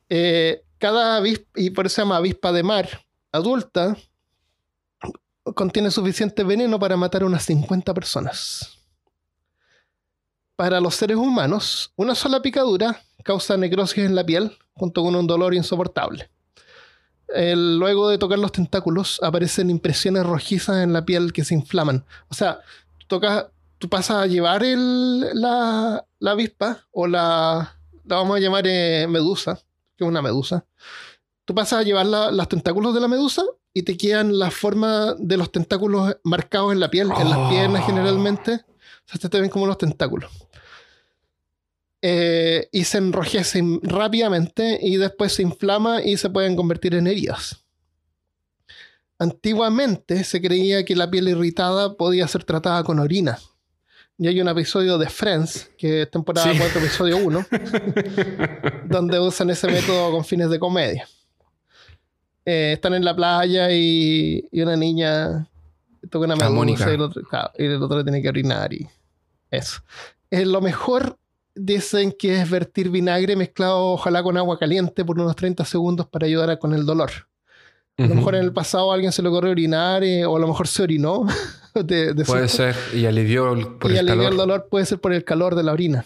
Speaker 1: Eh, cada avispa, y por eso se llama avispa de mar adulta, contiene suficiente veneno para matar a unas 50 personas. Para los seres humanos, una sola picadura causa necrosis en la piel junto con un dolor insoportable. El- luego de tocar los tentáculos aparecen impresiones rojizas en la piel que se inflaman. O sea, tocas, tú pasas a llevar el- la, la avispa o la, la vamos a llamar eh, medusa, que es una medusa. Tú pasas a llevar la- los tentáculos de la medusa y te quedan la forma de los tentáculos marcados en la piel, en las
Speaker 2: Oh.
Speaker 1: piernas generalmente. O sea, te ven como los tentáculos. Eh, y se enrojecen rápidamente y después se inflama y se pueden convertir en heridas. Antiguamente se creía que la piel irritada podía ser tratada con orina. Y hay un episodio de Friends, que es temporada
Speaker 2: Sí.
Speaker 1: 4, episodio 1, donde usan ese método con fines de comedia. Eh, están en la playa y, y una niña toca una
Speaker 2: Ah,
Speaker 1: medusa y el, otro, claro, y el otro tiene que orinar y eso. Eh, lo mejor dicen que es vertir vinagre mezclado ojalá con agua caliente por unos 30 segundos para ayudar a- con el dolor. A lo
Speaker 2: Ujú.
Speaker 1: mejor en el pasado a alguien se le ocurrió orinar eh, o a lo mejor se orinó de, de
Speaker 2: Puede
Speaker 1: susto.
Speaker 2: ser. Y alivió el, por
Speaker 1: y
Speaker 2: el calor.
Speaker 1: el dolor puede ser por el calor de la orina.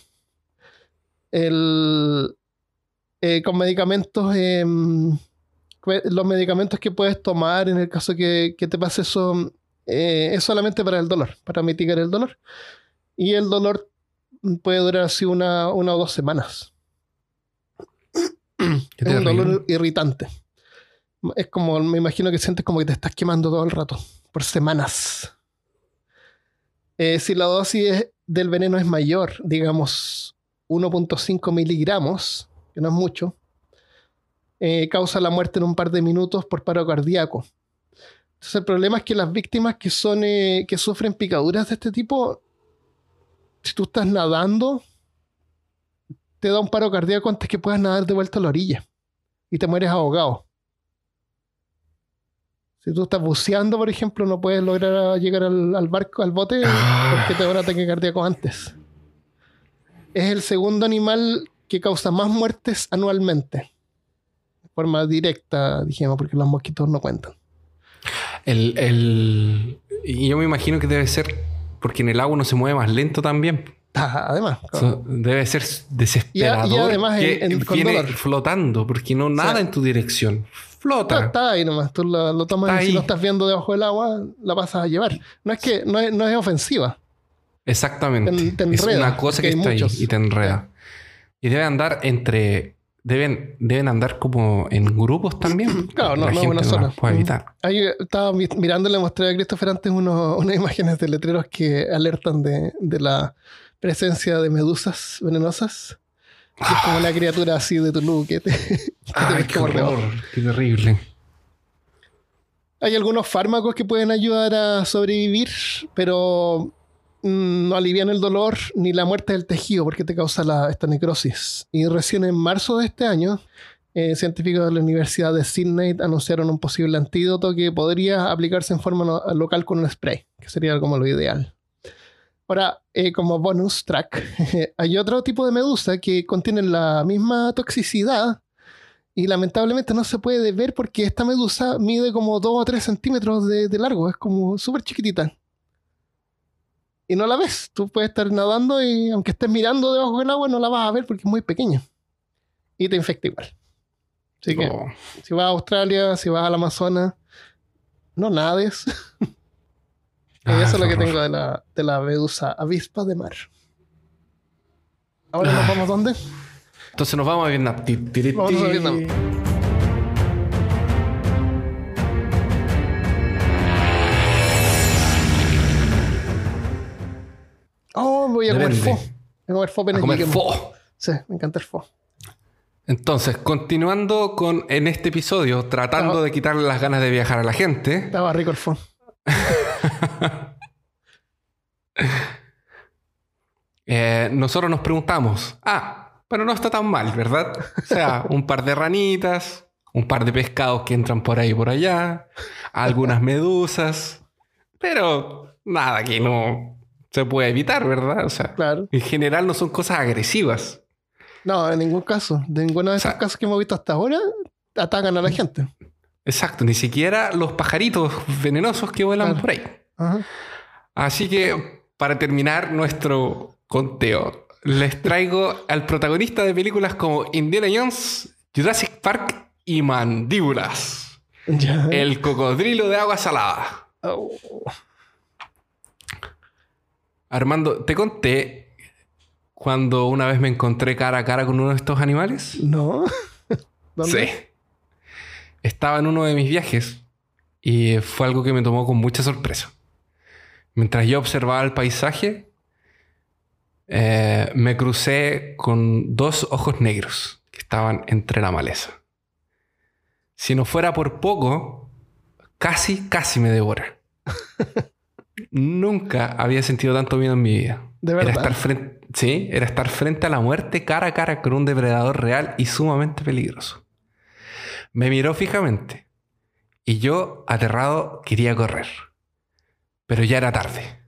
Speaker 1: El, eh, con medicamentos, em, los medicamentos que puedes tomar en el caso que, que te pase eso eh, es solamente para el dolor, para mitigar el dolor. Y el dolor puede durar así una, una o dos semanas. Es un dolor irritante. Es como, me imagino que sientes como que te estás quemando todo el rato, por semanas. Eh, si la dosis del veneno es mayor, digamos 1.5 miligramos, que no es mucho, eh, causa la muerte en un par de minutos por paro cardíaco. Entonces el problema es que las víctimas que son eh, que sufren picaduras de este tipo, si tú estás nadando, te da un paro cardíaco antes que puedas nadar de vuelta a la orilla y te mueres ahogado. Si tú estás buceando, por ejemplo, no puedes lograr llegar al, al barco, al bote,
Speaker 2: Ah.
Speaker 1: porque te da un ataque cardíaco antes. Es el segundo animal que causa más muertes anualmente. De forma directa, dijimos, porque los mosquitos no cuentan.
Speaker 2: El, el- y yo me imagino que debe ser porque en el agua uno se mueve más lento también.
Speaker 1: Ah, Además,
Speaker 2: debe ser desesperador
Speaker 1: Y a- y además
Speaker 2: que
Speaker 1: en- en- con
Speaker 2: viene
Speaker 1: dolor.
Speaker 2: flotando porque no nada en tu dirección. Flota.
Speaker 1: está ahí nomás. Tú lo, lo tomas
Speaker 2: Está
Speaker 1: y si
Speaker 2: ahí.
Speaker 1: lo estás viendo debajo del agua, la pasas a llevar. No es que no es, no es ofensiva.
Speaker 2: Exactamente.
Speaker 1: Te- te
Speaker 2: es
Speaker 1: enreda,
Speaker 2: una cosa que está
Speaker 1: muchos.
Speaker 2: ahí y te enreda. Y debe andar entre. Deben, deben andar como en grupos también.
Speaker 1: Claro, no- no una sola.
Speaker 2: puede
Speaker 1: Mm.
Speaker 2: evitar.
Speaker 1: Ahí estaba mi- mirando, le mostré a Christopher antes uno- unas imágenes de letreros que alertan de, de la presencia de medusas venenosas. Es como una criatura así de Tulu que te, que te
Speaker 2: Ay,
Speaker 1: pesca
Speaker 2: qué horror. Qué terrible.
Speaker 1: Hay algunos fármacos que pueden ayudar a sobrevivir, pero mm, no alivian el dolor ni la muerte del tejido porque te causa la, esta necrosis. Y recién en marzo de este año, eh, científicos de la Universidad de Sydney anunciaron un posible antídoto que podría aplicarse en forma no- local con un spray, que sería como lo ideal. Ahora, eh, como bonus track, hay otro tipo de medusa que contienen la misma toxicidad y lamentablemente no se puede ver porque esta medusa mide como 2 o 3 centímetros de, de largo, es como súper chiquitita. Y no la ves, tú puedes estar nadando y aunque estés mirando debajo del agua no la vas a ver porque es muy pequeña. Y te infecta igual. Así que
Speaker 2: Oh.
Speaker 1: si vas a Australia, si vas al Amazonas, no nades. Y
Speaker 2: Ah,
Speaker 1: eso es lo que
Speaker 2: horror.
Speaker 1: tengo de la, de la medusa avispa de mar. Ahora nos vamos dónde?
Speaker 2: Entonces nos vamos a Vietnam.
Speaker 1: Vamos a. Vietnam. Oh, voy a comer pho. Voy a comer
Speaker 2: A
Speaker 1: lleguemos.
Speaker 2: pho.
Speaker 1: Sí, me encanta el pho.
Speaker 2: Entonces, continuando con en este episodio, tratando
Speaker 1: Ah.
Speaker 2: de quitarle las ganas de viajar a la gente,
Speaker 1: Estaba rico el pho.
Speaker 2: eh, nosotros nos preguntamos, ah, pero no está tan mal, ¿verdad? O sea, un par de ranitas, un par de pescados que entran por ahí y por allá, algunas medusas, pero nada que no se puede evitar, ¿verdad? O sea,
Speaker 1: Claro.
Speaker 2: en general no son cosas agresivas.
Speaker 1: No, en ningún caso. De ninguno de
Speaker 2: O sea-
Speaker 1: casos que hemos visto hasta ahora, atacan a la gente.
Speaker 2: Exacto, ni siquiera los pajaritos venenosos que vuelan
Speaker 1: Claro.
Speaker 2: por ahí.
Speaker 1: Ajá.
Speaker 2: Así que, para terminar nuestro conteo, les traigo al protagonista de películas como Indiana Jones, Jurassic Park y Mandíbulas.
Speaker 1: Ya.
Speaker 2: El cocodrilo de agua salada.
Speaker 1: Oh.
Speaker 2: Armando, ¿te conté cuando una vez me encontré cara a cara con uno de estos animales?
Speaker 1: No. ¿Dónde?
Speaker 2: Sí. Estaba en uno de mis viajes y fue algo que me tomó con mucha sorpresa. Mientras yo observaba el paisaje, eh, me crucé con dos ojos negros que estaban entre la maleza. Si no fuera por poco, casi, casi me devora. Nunca había sentido tanto miedo en mi vida.
Speaker 1: ¿De
Speaker 2: Era
Speaker 1: verdad?
Speaker 2: estar frente, sí, era estar frente a la muerte cara a cara con un depredador real y sumamente peligroso. Me miró fijamente y yo, aterrado, quería correr. Pero ya era tarde.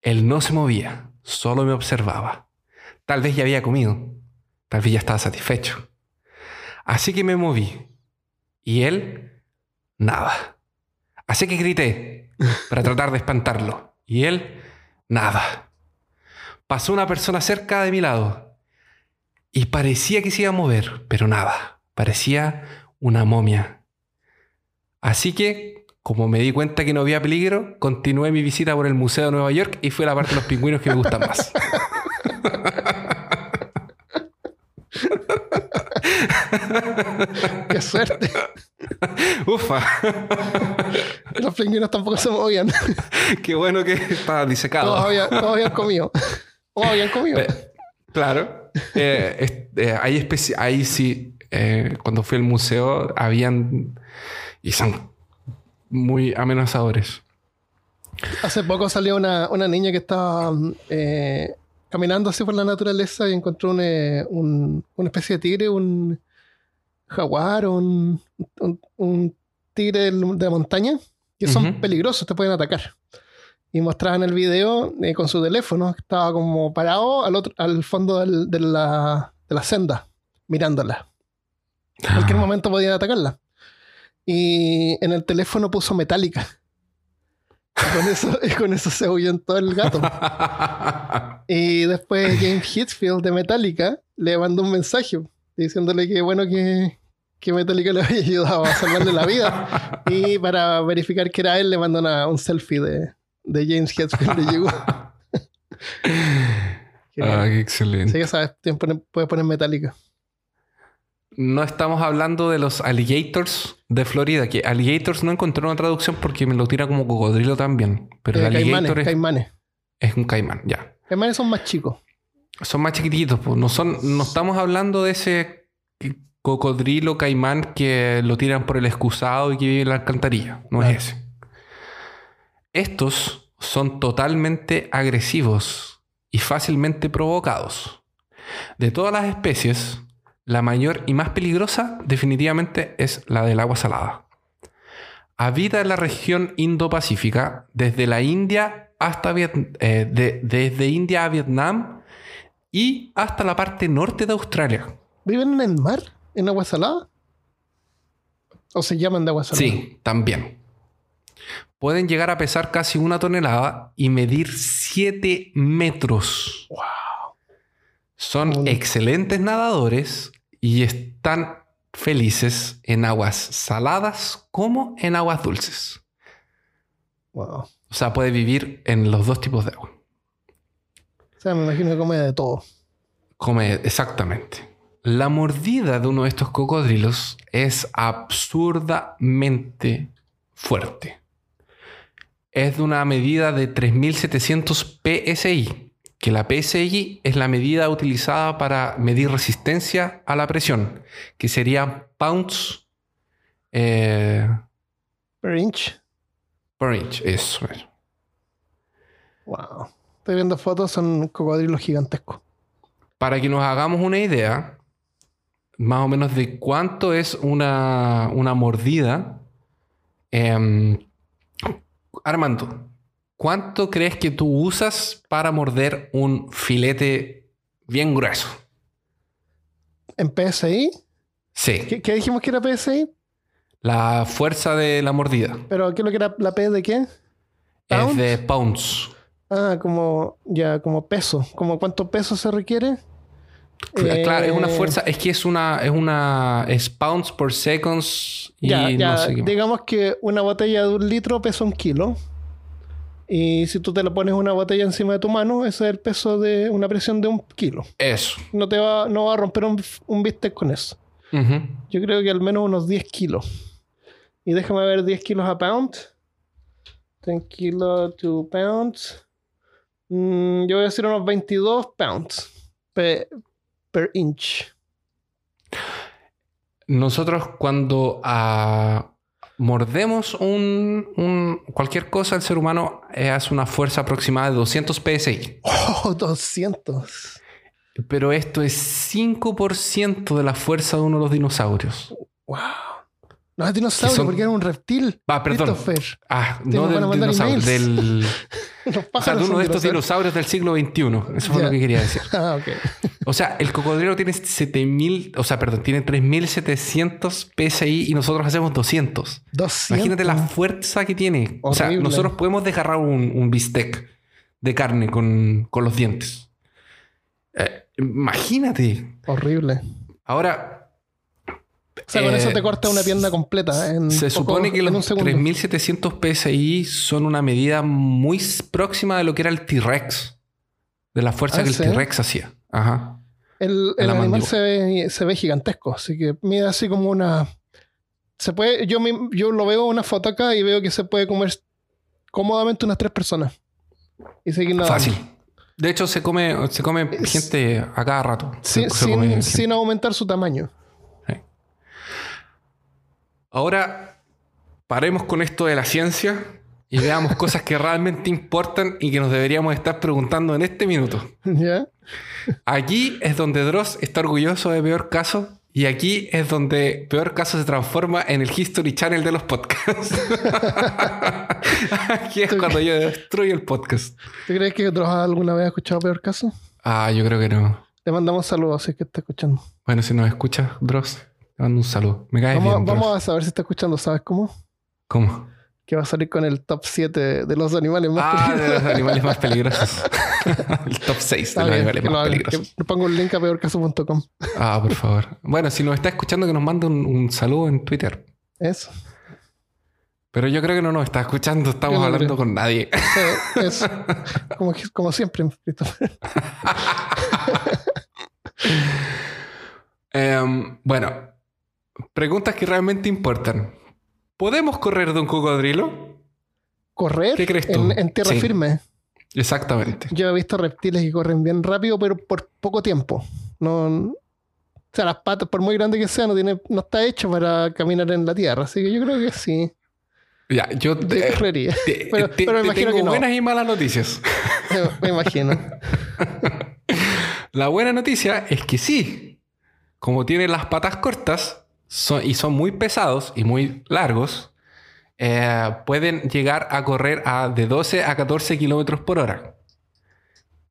Speaker 2: Él no se movía, solo me observaba. Tal vez ya había comido, tal vez ya estaba satisfecho. Así que me moví y él, nada. Así que grité para tratar de espantarlo y él, nada. Pasó una persona cerca de mi lado y parecía que se iba a mover, pero nada. Parecía una momia. Así que, como me di cuenta que no había peligro, continué mi visita por el Museo de Nueva York y fue la parte de los pingüinos que me gustan más.
Speaker 1: Qué suerte.
Speaker 2: Ufa,
Speaker 1: Los pingüinos tampoco se movían.
Speaker 2: qué bueno que estaba disecado.
Speaker 1: Todos habían, todos habían comido. O habían comido.
Speaker 2: Claro. Eh, eh, hay, hay sí eh, cuando fui al museo, habían. Y son muy amenazadores.
Speaker 1: Hace poco salió una, una niña que estaba eh, caminando así por la naturaleza y encontró un, eh, un- una especie de tigre, un jaguar, un, un, tigre de montaña, que son peligrosos, te pueden atacar. Y mostraban el video eh, con su teléfono, que estaba como parado al, otro, al fondo del- de, la, de la senda, mirándola. En cualquier momento podían atacarla. Y en el teléfono puso metálica. Y con eso, con eso se ahuyentó el gato. Y después James Hetfield de Metallica le mandó un mensaje diciéndole que bueno que, que Metallica le había ayudado a salvarle la vida. Y para verificar que era él, le mandó una- un selfie de, de James Hetfield de You. Que-
Speaker 2: Ah, qué excelente.
Speaker 1: Sí, sabes, que poner- puedes poner Metallica.
Speaker 2: No estamos hablando de los alligators de Florida, que alligators no encontré una traducción porque me lo tira como cocodrilo también. Pero
Speaker 1: Eh,
Speaker 2: el
Speaker 1: caimanes,
Speaker 2: es,
Speaker 1: caimanes.
Speaker 2: es un caimán, ya.
Speaker 1: Caimanes son más chicos.
Speaker 2: Son más chiquititos, pues. No, son, no estamos hablando de ese cocodrilo caimán que lo tiran por el excusado y que vive en la alcantarilla. No
Speaker 1: Claro.
Speaker 2: es ese. Estos son totalmente agresivos y fácilmente provocados. De todas las especies, la mayor y más peligrosa definitivamente es la del agua salada. Habita en la región Indo-Pacífica, desde la India hasta Viet- eh, de- desde India a Vietnam y hasta la parte norte de Australia.
Speaker 1: ¿Viven en el mar? ¿En agua salada? ¿O se llaman de agua salada?
Speaker 2: Sí, también. Pueden llegar a pesar casi una tonelada y medir 7 metros.
Speaker 1: Wow.
Speaker 2: Son excelentes nadadores y están felices en aguas saladas como en aguas dulces.
Speaker 1: Wow.
Speaker 2: O sea, puede vivir en los dos tipos de agua.
Speaker 1: O sea, me imagino que come de todo.
Speaker 2: Come exactamente. La mordida de uno de estos cocodrilos es absurdamente fuerte. Es de una medida de 3700 PSI, que la PSI es la medida utilizada para medir resistencia a la presión, que sería pounds eh,
Speaker 1: Per inch.
Speaker 2: per inch. Eso es.
Speaker 1: Wow. Estoy viendo fotos, son cocodrilos gigantescos.
Speaker 2: para que nos hagamos una idea, más o menos de cuánto es una, una mordida. em, Armando, ¿cuánto crees que tú usas para morder un filete bien grueso?
Speaker 1: ¿En PSI?
Speaker 2: Sí,
Speaker 1: ¿Qué, qué dijimos que era PSI?
Speaker 2: la fuerza de la mordida
Speaker 1: ¿Pero qué es lo que era la P de qué?
Speaker 2: es de pounds.
Speaker 1: Ah, como ya, como peso. ¿Como cuánto peso se requiere?
Speaker 2: Cl- Claro, es una
Speaker 1: Eh,
Speaker 2: fuerza, es que es una, es una, es pounds per seconds y
Speaker 1: Ya, ya,
Speaker 2: no sé qué
Speaker 1: digamos que una botella de un litro pesa un kilo. Y si tú te le pones una botella encima de tu mano, ese es el peso de una presión de un kilo.
Speaker 2: Eso.
Speaker 1: No te va, no va a romper un, un bistec con eso. Yo creo que al menos unos 10 kilos. Y déjame ver 10 kilos a pound. 10 kilos to pounds. Mm, yo voy a decir unos 22 pounds pe- per inch.
Speaker 2: Nosotros cuando ah, mordemos un, un- cualquier cosa, el ser humano hace una fuerza aproximada de 200 PSI.
Speaker 1: Oh, 200.
Speaker 2: Pero esto es 5% de la fuerza de uno de los dinosaurios.
Speaker 1: Wow. No es dinosaurio
Speaker 2: son-
Speaker 1: porque era un reptil.
Speaker 2: Ah, perdón. Ah, no del dinosaurio, del... O sea, de uno de estos
Speaker 1: dinosaurios.
Speaker 2: del siglo XXI. Eso fue
Speaker 1: Ya.
Speaker 2: lo que quería decir.
Speaker 1: Ah, ok.
Speaker 2: O sea, el cocodrilo tiene 7000, o sea, perdón, tiene 3700 PSI y nosotros hacemos 200.
Speaker 1: 200.
Speaker 2: Imagínate la fuerza que tiene. O sea,
Speaker 1: Horrible.
Speaker 2: nosotros podemos desgarrar un, un bistec de carne con, con los dientes. Eh, imagínate.
Speaker 1: Horrible.
Speaker 2: Ahora,
Speaker 1: O sea, con
Speaker 2: Eh,
Speaker 1: eso te corta una pierna completa. En
Speaker 2: se
Speaker 1: poco-
Speaker 2: supone que
Speaker 1: en
Speaker 2: los
Speaker 1: segundo.
Speaker 2: 3700 PSI son una medida muy próxima de lo que era el T-Rex. De la fuerza
Speaker 1: Ah,
Speaker 2: que el. T-Rex hacía. Ajá.
Speaker 1: El, el animal
Speaker 2: mandíbula.
Speaker 1: se ve, se ve gigantesco, así que mide así como una. Se puede, yo, me- yo lo veo una foto acá y veo que se puede comer cómodamente unas tres personas. Y seguir.
Speaker 2: Fácil. De hecho, se come, se come
Speaker 1: Es-
Speaker 2: gente a cada rato.
Speaker 1: Sin,
Speaker 2: se
Speaker 1: sin aumentar su tamaño.
Speaker 2: Ahora paremos con esto de la ciencia y veamos cosas que realmente importan y que nos deberíamos estar preguntando en este minuto.
Speaker 1: ¿Ya?
Speaker 2: Aquí es donde Dross está orgulloso de Peor Caso y aquí es donde Peor Caso se transforma en el History Channel de los podcasts. aquí es cuando yo destruyo el podcast.
Speaker 1: ¿Tú crees que otros alguna vez ha escuchado peor caso?
Speaker 2: Ah, yo creo que no.
Speaker 1: Le mandamos saludos, si es que está escuchando.
Speaker 2: Bueno, si nos escucha, Dross, te mando un saludo. Me
Speaker 1: Vamos,
Speaker 2: bien,
Speaker 1: vamos a saber si está escuchando, ¿sabes cómo?
Speaker 2: ¿Cómo?
Speaker 1: Que va a salir con el top 7 de los animales más
Speaker 2: Ah, de
Speaker 1: peligrosos.
Speaker 2: los animales más peligrosos. el top 6 de los
Speaker 1: bien,
Speaker 2: animales
Speaker 1: lo
Speaker 2: más peligrosos.
Speaker 1: le pongo un link a peorcaso.com.
Speaker 2: Ah, por favor. Bueno, si nos está escuchando, que nos mande un, un saludo en Twitter.
Speaker 1: Eso.
Speaker 2: Pero yo creo que no nos está escuchando, estamos hablando con nadie.
Speaker 1: Sí, eso. Como, como siempre.
Speaker 2: Em, bueno, preguntas que realmente importan. ¿Podemos correr de un cocodrilo?
Speaker 1: Correr
Speaker 2: ¿Qué crees tú?
Speaker 1: En, en tierra
Speaker 2: Sí.
Speaker 1: firme.
Speaker 2: Exactamente.
Speaker 1: Yo he visto reptiles que corren bien rápido, pero por poco tiempo. No, o sea, las patas, por muy grande que sea, no, tiene, no está hecho para caminar en la tierra. Así que yo creo que sí.
Speaker 2: Ya, yo
Speaker 1: Yo
Speaker 2: te,
Speaker 1: correría.
Speaker 2: te-
Speaker 1: pero-
Speaker 2: te-
Speaker 1: pero me
Speaker 2: te
Speaker 1: imagino
Speaker 2: tengo
Speaker 1: que no.
Speaker 2: buenas y malas noticias.
Speaker 1: Me, imagino.
Speaker 2: La buena noticia es que sí. Como tienen las patas cortas son- y son muy pesados y muy largos, eh, pueden llegar a correr a de 12 a 14 kilómetros por hora.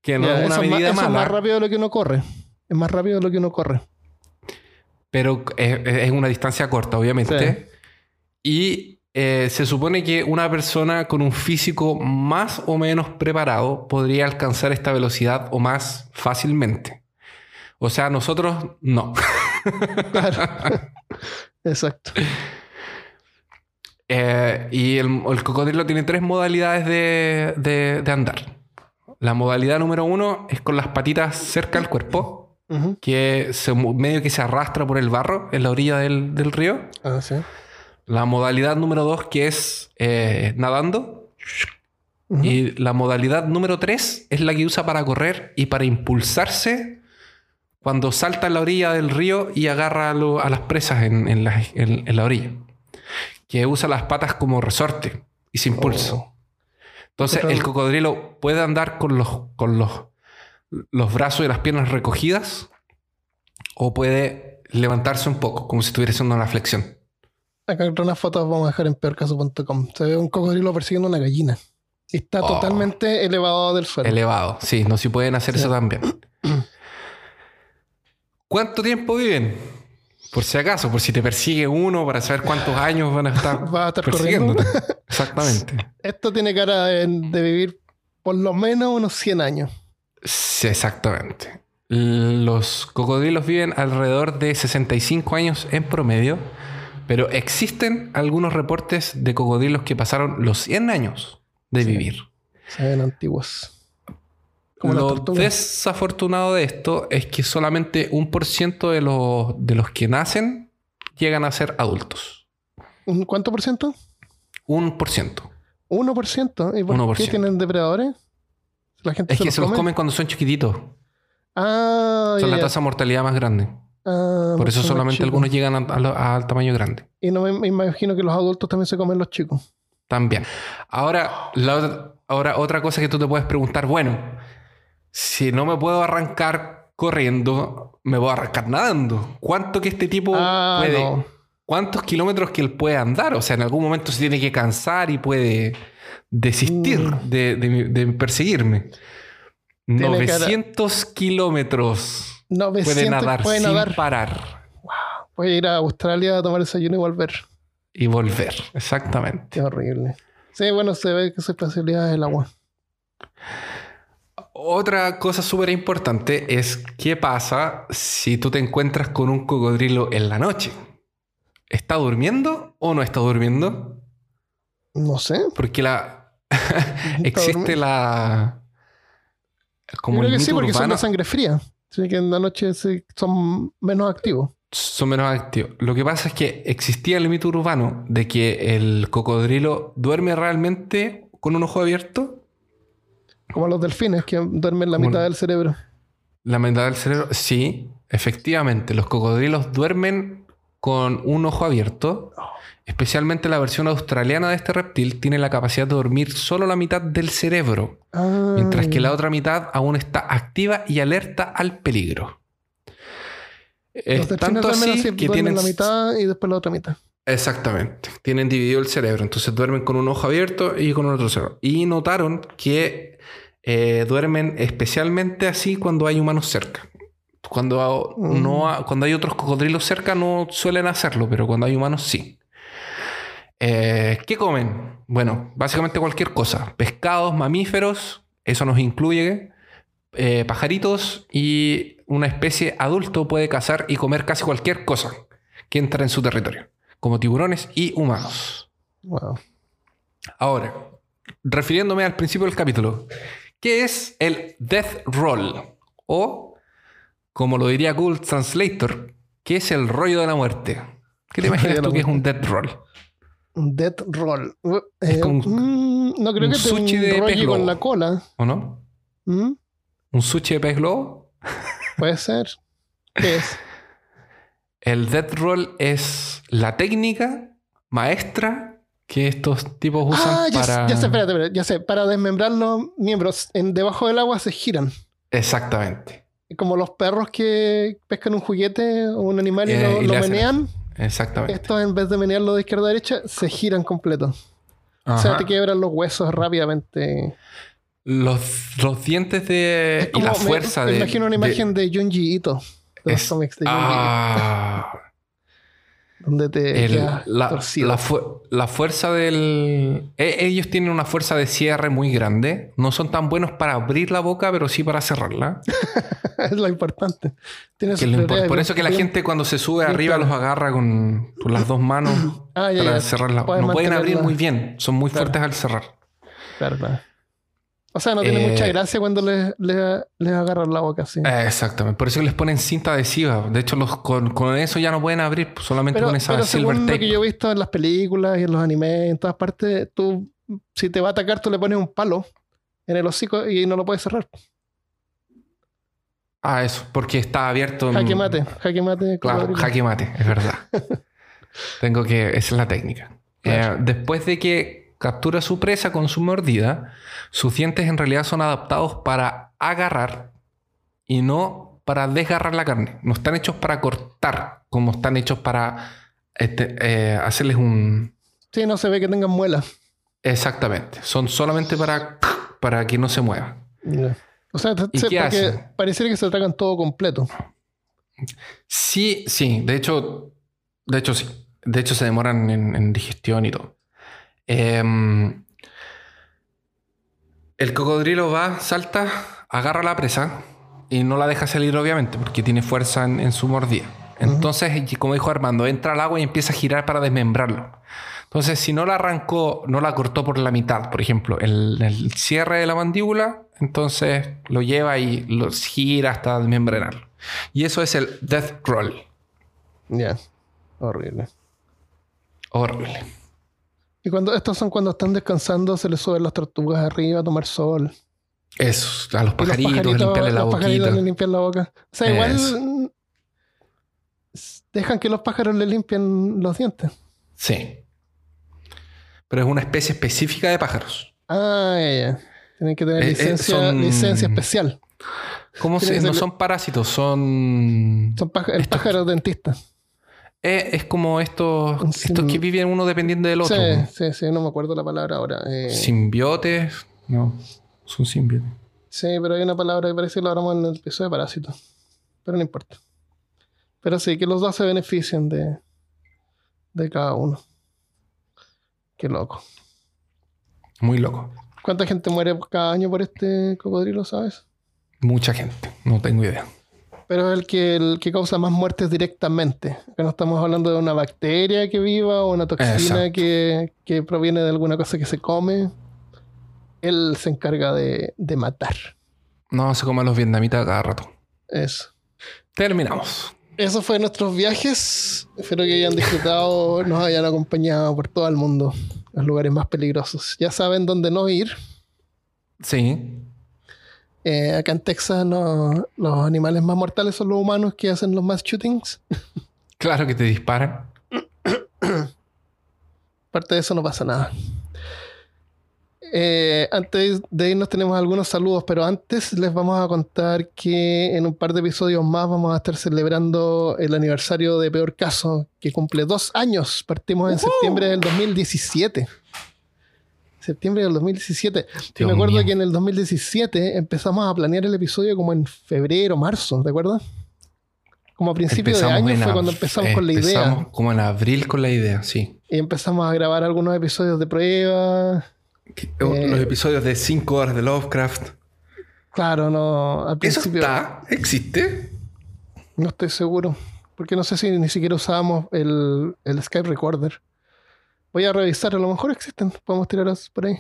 Speaker 2: Que no es una
Speaker 1: es más-
Speaker 2: medida
Speaker 1: eso es
Speaker 2: mala,
Speaker 1: más rápido de lo que uno corre. Es más rápido de lo que uno corre.
Speaker 2: pero es, es una distancia corta, obviamente. Y eh, se supone que una persona con un físico más o menos preparado podría alcanzar esta velocidad o más fácilmente. O sea, nosotros no.
Speaker 1: Claro. Exacto.
Speaker 2: Eh, y el, el cocodrilo tiene tres modalidades de, de- de andar. La modalidad número uno es con las patitas cerca al cuerpo, que se medio que se arrastra por el barro en la orilla del, del río.
Speaker 1: Ah, sí.
Speaker 2: La modalidad número dos que es eh, nadando. Y la modalidad número tres es la que usa para correr y para impulsarse cuando salta en la orilla del río y agarra a, lo- a las presas en, en la, en- en la orilla. Que usa las patas como resorte y se impulsa.
Speaker 1: Oh.
Speaker 2: Entonces el cocodrilo puede andar con los, con los, los brazos y las piernas recogidas o puede levantarse un poco, como si estuviera haciendo una flexión.
Speaker 1: Acá encontré unas fotos vamos a dejar en peorcaso.com. Se ve un cocodrilo persiguiendo una gallina. Está
Speaker 2: Oh.
Speaker 1: totalmente elevado del suelo.
Speaker 2: Elevado, sí, no si pueden hacer
Speaker 1: Sí.
Speaker 2: eso también. ¿Cuánto tiempo viven? Por si acaso, por si te persigue uno, para saber cuántos años van a estar,
Speaker 1: Va a estar
Speaker 2: persiguiéndote. Exactamente.
Speaker 1: Esto tiene cara de, de vivir por lo menos unos 100 años.
Speaker 2: Sí, exactamente. Los cocodrilos viven alrededor de 65 años en promedio, pero existen algunos reportes de cocodrilos que pasaron los 100 años de
Speaker 1: Sí.
Speaker 2: vivir.
Speaker 1: Se ven antiguos. Como
Speaker 2: Lo desafortunado de esto es que solamente un por ciento de los, de los que nacen llegan a ser adultos.
Speaker 1: ¿Un ¿Cuánto por ciento?
Speaker 2: Un por ciento.
Speaker 1: 1%. ¿Y por
Speaker 2: 1%.
Speaker 1: qué tienen depredadores? La gente
Speaker 2: Es que se los
Speaker 1: come?
Speaker 2: comen cuando son chiquititos.
Speaker 1: Ah,
Speaker 2: Son la tasa de mortalidad más grande.
Speaker 1: Ah,
Speaker 2: Por eso solamente algunos llegan a- a lo- al tamaño grande.
Speaker 1: Y no me, me imagino que los adultos también se comen los chicos.
Speaker 2: También. Ahora, la ahora, otra cosa que tú te puedes preguntar, bueno, si no me puedo arrancar corriendo, me voy a arrancar nadando. ¿Cuánto que este tipo
Speaker 1: Ah,
Speaker 2: puede?
Speaker 1: no.
Speaker 2: ¿Cuántos kilómetros que él puede andar? O sea, en algún momento se tiene que cansar y puede desistir
Speaker 1: Mm.
Speaker 2: de, de- de perseguirme.
Speaker 1: Tiene cara-
Speaker 2: 900 kilómetros
Speaker 1: 900
Speaker 2: puede nadar
Speaker 1: puede
Speaker 2: sin
Speaker 1: nadar.
Speaker 2: parar
Speaker 1: Voy a ir a Australia a tomar desayuno y volver.
Speaker 2: y volver. Exactamente.
Speaker 1: Qué horrible. Sí, bueno, se ve que su especialidad es el agua.
Speaker 2: Otra cosa súper importante es qué pasa si tú te encuentras con un cocodrilo en la noche. ¿Está durmiendo o no está durmiendo?
Speaker 1: No sé.
Speaker 2: Porque la existe la como
Speaker 1: Yo creo
Speaker 2: el
Speaker 1: que sí, porque son de sangre fría. Así que en la noche son menos activos.
Speaker 2: son menos activos. Lo que pasa es que existía el mito urbano de que el cocodrilo duerme realmente con un ojo abierto.
Speaker 1: Como los delfines que duermen la
Speaker 2: Como-
Speaker 1: mitad del cerebro.
Speaker 2: La mitad del cerebro, sí, efectivamente, los cocodrilos duermen con un ojo abierto. Especialmente la versión australiana de este reptil tiene la capacidad de dormir solo la mitad del cerebro,
Speaker 1: Ah,
Speaker 2: mientras que la otra mitad aún está activa y alerta al peligro. Es
Speaker 1: los delfines
Speaker 2: tanto
Speaker 1: duermen
Speaker 2: así
Speaker 1: así,
Speaker 2: que tienen
Speaker 1: la mitad y después la otra mitad.
Speaker 2: Exactamente. Tienen dividido el cerebro. Entonces duermen con un ojo abierto y con otro cerebro. Y notaron que eh, duermen especialmente así cuando hay humanos cerca. Cuando,
Speaker 1: Mm.
Speaker 2: no cuando hay otros cocodrilos cerca no suelen hacerlo, pero cuando hay humanos sí. Eh, ¿Qué comen? Bueno, básicamente cualquier cosa. Pescados, mamíferos, eso nos incluye. eh, pajaritos y una especie adulto puede cazar y comer casi cualquier cosa que entra en su territorio, como tiburones y humanos.
Speaker 1: Wow.
Speaker 2: Ahora, refiriéndome al principio del capítulo, ¿qué es el Death Roll? O, como lo diría Google Translator, ¿qué es el rollo de la muerte? ¿Qué te
Speaker 1: rollo
Speaker 2: imaginas tú que es un. Death Roll?
Speaker 1: Un death roll. Uh, eh,
Speaker 2: como
Speaker 1: mm, no creo
Speaker 2: un
Speaker 1: que te
Speaker 2: sushi de pez
Speaker 1: con
Speaker 2: globo.
Speaker 1: la cola.
Speaker 2: ¿O no?
Speaker 1: ¿Mm?
Speaker 2: ¿Un sushi de pez globo?
Speaker 1: Puede ser. ¿Qué es?
Speaker 2: El Death Roll es la técnica maestra que estos tipos usan
Speaker 1: Ah, ya,
Speaker 2: para...
Speaker 1: ya sé, espérate, espérate, ya sé. Para desmembrar los miembros en, debajo del agua se giran.
Speaker 2: Exactamente.
Speaker 1: Como los perros que pescan un juguete o un animal y
Speaker 2: Eh,
Speaker 1: lo,
Speaker 2: y
Speaker 1: lo
Speaker 2: hacen
Speaker 1: menean.
Speaker 2: Exactamente.
Speaker 1: Estos, en vez de menearlo de izquierda a derecha, se giran completo. O sea, te quiebran los huesos rápidamente.
Speaker 2: Los, los dientes de...
Speaker 1: Es
Speaker 2: y
Speaker 1: como-
Speaker 2: la
Speaker 1: me-
Speaker 2: fuerza
Speaker 1: me
Speaker 2: de...
Speaker 1: imagino una imagen de, Junji Ito. De los
Speaker 2: es-
Speaker 1: cómics de Junji
Speaker 2: ah,
Speaker 1: Ito, donde te
Speaker 2: el- la,
Speaker 1: torcido.
Speaker 2: la fu- la fuerza del... e- ellos tienen una fuerza de cierre muy grande. No son tan buenos para abrir la boca, pero sí para cerrarla.
Speaker 1: es lo importante.
Speaker 2: Que lo impor- por eso que la
Speaker 1: bien-
Speaker 2: gente cuando se sube
Speaker 1: bien
Speaker 2: arriba los agarra con, con las dos manos
Speaker 1: Ah, ya,
Speaker 2: para
Speaker 1: ya.
Speaker 2: cerrarla. No pueden abrir muy bien. Son muy
Speaker 1: Claro.
Speaker 2: fuertes al cerrar.
Speaker 1: Claro, claro. O sea, no tiene
Speaker 2: Eh,
Speaker 1: mucha gracia cuando les, les, les agarran la boca así.
Speaker 2: Eh, Exactamente. Por eso les ponen cinta adhesiva. De hecho, los, con, con eso ya no pueden abrir. pues, Solamente
Speaker 1: pero
Speaker 2: con esa
Speaker 1: pero
Speaker 2: silver
Speaker 1: según lo
Speaker 2: tape.
Speaker 1: que yo he visto en las películas y en los animes, en todas partes, tú, si te va a atacar, tú le pones un palo en el hocico y no lo puedes cerrar.
Speaker 2: Ah, eso. Porque está abierto. en-
Speaker 1: Jaque mate, jaque mate.
Speaker 2: Claro, jaque mate, es verdad. Tengo que. Esa es la técnica.
Speaker 1: Claro.
Speaker 2: Eh, después de que captura su presa con su mordida, sus dientes en realidad son adaptados para agarrar y no para desgarrar la carne. No están hechos para cortar, como están hechos para este, eh, hacerles un.
Speaker 1: Sí, no se ve que tengan muelas.
Speaker 2: Exactamente. Son solamente para, para que no se mueva.
Speaker 1: O sea,
Speaker 2: ¿Y
Speaker 1: se- porque pareciera que se tragan todo completo.
Speaker 2: Sí, sí, de hecho, de hecho sí. De hecho se demoran en, en digestión y todo. Em, el cocodrilo va, salta, agarra la presa y no la deja salir obviamente porque tiene fuerza en, en su mordida. Entonces, como dijo Armando, entra al agua y empieza a girar para desmembrarlo. Entonces, si no la arrancó, no la cortó por la mitad, por ejemplo, el, el cierre de la mandíbula, entonces lo lleva y lo gira hasta desmembrenarlo. Y eso es el death roll.
Speaker 1: Ya. Horrible.
Speaker 2: Horrible.
Speaker 1: Y cuando estos son cuando están descansando, se les suben las tortugas arriba a tomar sol.
Speaker 2: Eso, a los
Speaker 1: Y los
Speaker 2: pajaritos, limpiarle la
Speaker 1: los pajaritos
Speaker 2: boquita.
Speaker 1: le limpian la boca. O sea, igual
Speaker 2: Eso.
Speaker 1: dejan que los pájaros le limpien los dientes.
Speaker 2: Sí. Pero es una especie específica de pájaros.
Speaker 1: Ah, ya, ya. Tienen que tener
Speaker 2: Eh, eh,
Speaker 1: licencia,
Speaker 2: son-
Speaker 1: licencia especial.
Speaker 2: ¿Cómo se, no son parásitos, son.
Speaker 1: Son páj- el
Speaker 2: Estos-
Speaker 1: pájaro dentista.
Speaker 2: Eh, es como estos, estos que viven uno dependiendo del otro.
Speaker 1: Sí, sí, sí, no me acuerdo la palabra ahora. Eh,
Speaker 2: Simbiotes. No, son simbiotes.
Speaker 1: Sí, pero hay una palabra que parece que lo hablamos en el episodio de parásitos. Pero no importa. Pero sí, que los dos se benefician de, de cada uno. Qué loco.
Speaker 2: Muy loco.
Speaker 1: ¿Cuánta gente muere cada año por este cocodrilo, sabes?
Speaker 2: Mucha gente. No tengo idea.
Speaker 1: Pero es el que, el que causa más muertes directamente. Acá no estamos hablando de una bacteria que viva o una toxina que, que proviene de alguna cosa que se come. Él se encarga de, de matar.
Speaker 2: No se comen los vietnamitas cada rato.
Speaker 1: Eso.
Speaker 2: Terminamos.
Speaker 1: Eso fue nuestros viajes. Espero que hayan disfrutado, nos hayan acompañado por todo el mundo, los lugares más peligrosos. Ya saben dónde no ir.
Speaker 2: Sí.
Speaker 1: Eh, acá en Texas no- los animales más mortales son los humanos que hacen los mass shootings.
Speaker 2: Claro que te disparan.
Speaker 1: Aparte de eso no pasa nada. Eh, antes de irnos tenemos algunos saludos, pero antes les vamos a contar que en un par de episodios más vamos a estar celebrando el aniversario de Peor Caso, que cumple dos años. Partimos en septiembre del 2017. Septiembre del 2017. Yo me acuerdo que en el 2017 empezamos a planear el episodio como en febrero, marzo, ¿te acuerdas? Como a principios de año fue cuando empezamos con la idea. Empezamos
Speaker 2: como en abril con la idea, sí.
Speaker 1: Y empezamos a grabar algunos episodios de prueba
Speaker 2: los eh, episodios de 5 horas de Lovecraft.
Speaker 1: Claro, no.
Speaker 2: Al principio, ¿Eso está? ¿Existe?
Speaker 1: No estoy seguro. Porque no sé si ni siquiera usábamos el, el Skype Recorder. Voy a revisar, a lo mejor existen. Podemos tirarlos por ahí.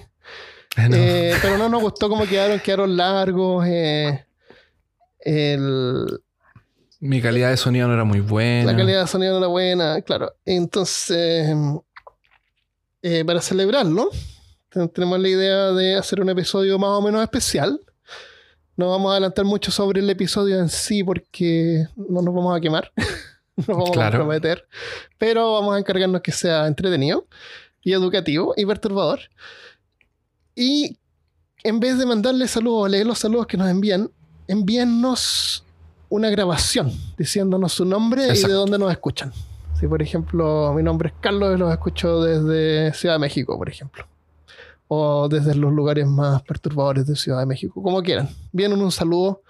Speaker 1: Ah, eh, pero no nos gustó cómo quedaron, quedaron largos. Eh,
Speaker 2: Mi calidad de sonido no era muy buena.
Speaker 1: La calidad de sonido no era buena, claro. Entonces, para celebrarlo, tenemos la idea de hacer un episodio más o menos especial. No vamos a adelantar mucho sobre el episodio en sí porque no nos vamos a quemar. no vamos a comprometer. Pero vamos a encargarnos que sea entretenido y educativo y perturbador. Y en vez de mandarle saludos o leer los saludos que nos envían, envíennos una grabación diciéndonos su nombre y de dónde nos escuchan. Si, por ejemplo, mi nombre es Carlos y los escucho desde Ciudad de México, por ejemplo o desde los lugares más perturbadores de Ciudad de México, como quieran. Vienen un saludo.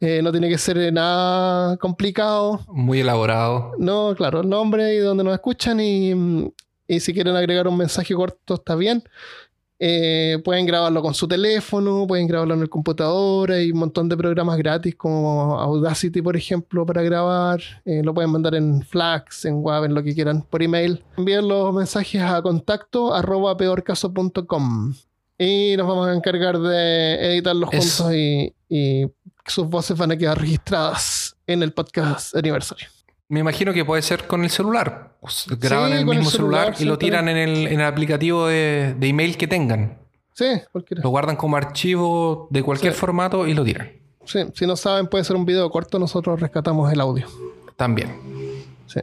Speaker 1: Eh, no tiene que ser nada complicado.
Speaker 2: Muy elaborado.
Speaker 1: No, claro, el nombre y donde nos escuchan y, y si quieren agregar un mensaje corto está bien. Eh, pueden grabarlo con su teléfono, pueden grabarlo en el computador, hay un montón de programas gratis como Audacity, por ejemplo, para grabar. Eh, lo pueden mandar en Flax, en Web, en lo que quieran, por email. Envíen los mensajes a contacto arroba peorcaso.com y nos vamos a encargar de editarlos juntos y, y sus voces van a quedar registradas en el podcast aniversario.
Speaker 2: Me imagino que puede ser con el celular. Graban el mismo celular, y lo tiran en el, aplicativo de, email que tengan.
Speaker 1: Sí,
Speaker 2: cualquiera. Lo guardan como archivo de cualquier formato y lo tiran.
Speaker 1: Sí, si no saben, puede ser un video corto, nosotros rescatamos el audio.
Speaker 2: También.
Speaker 1: Sí.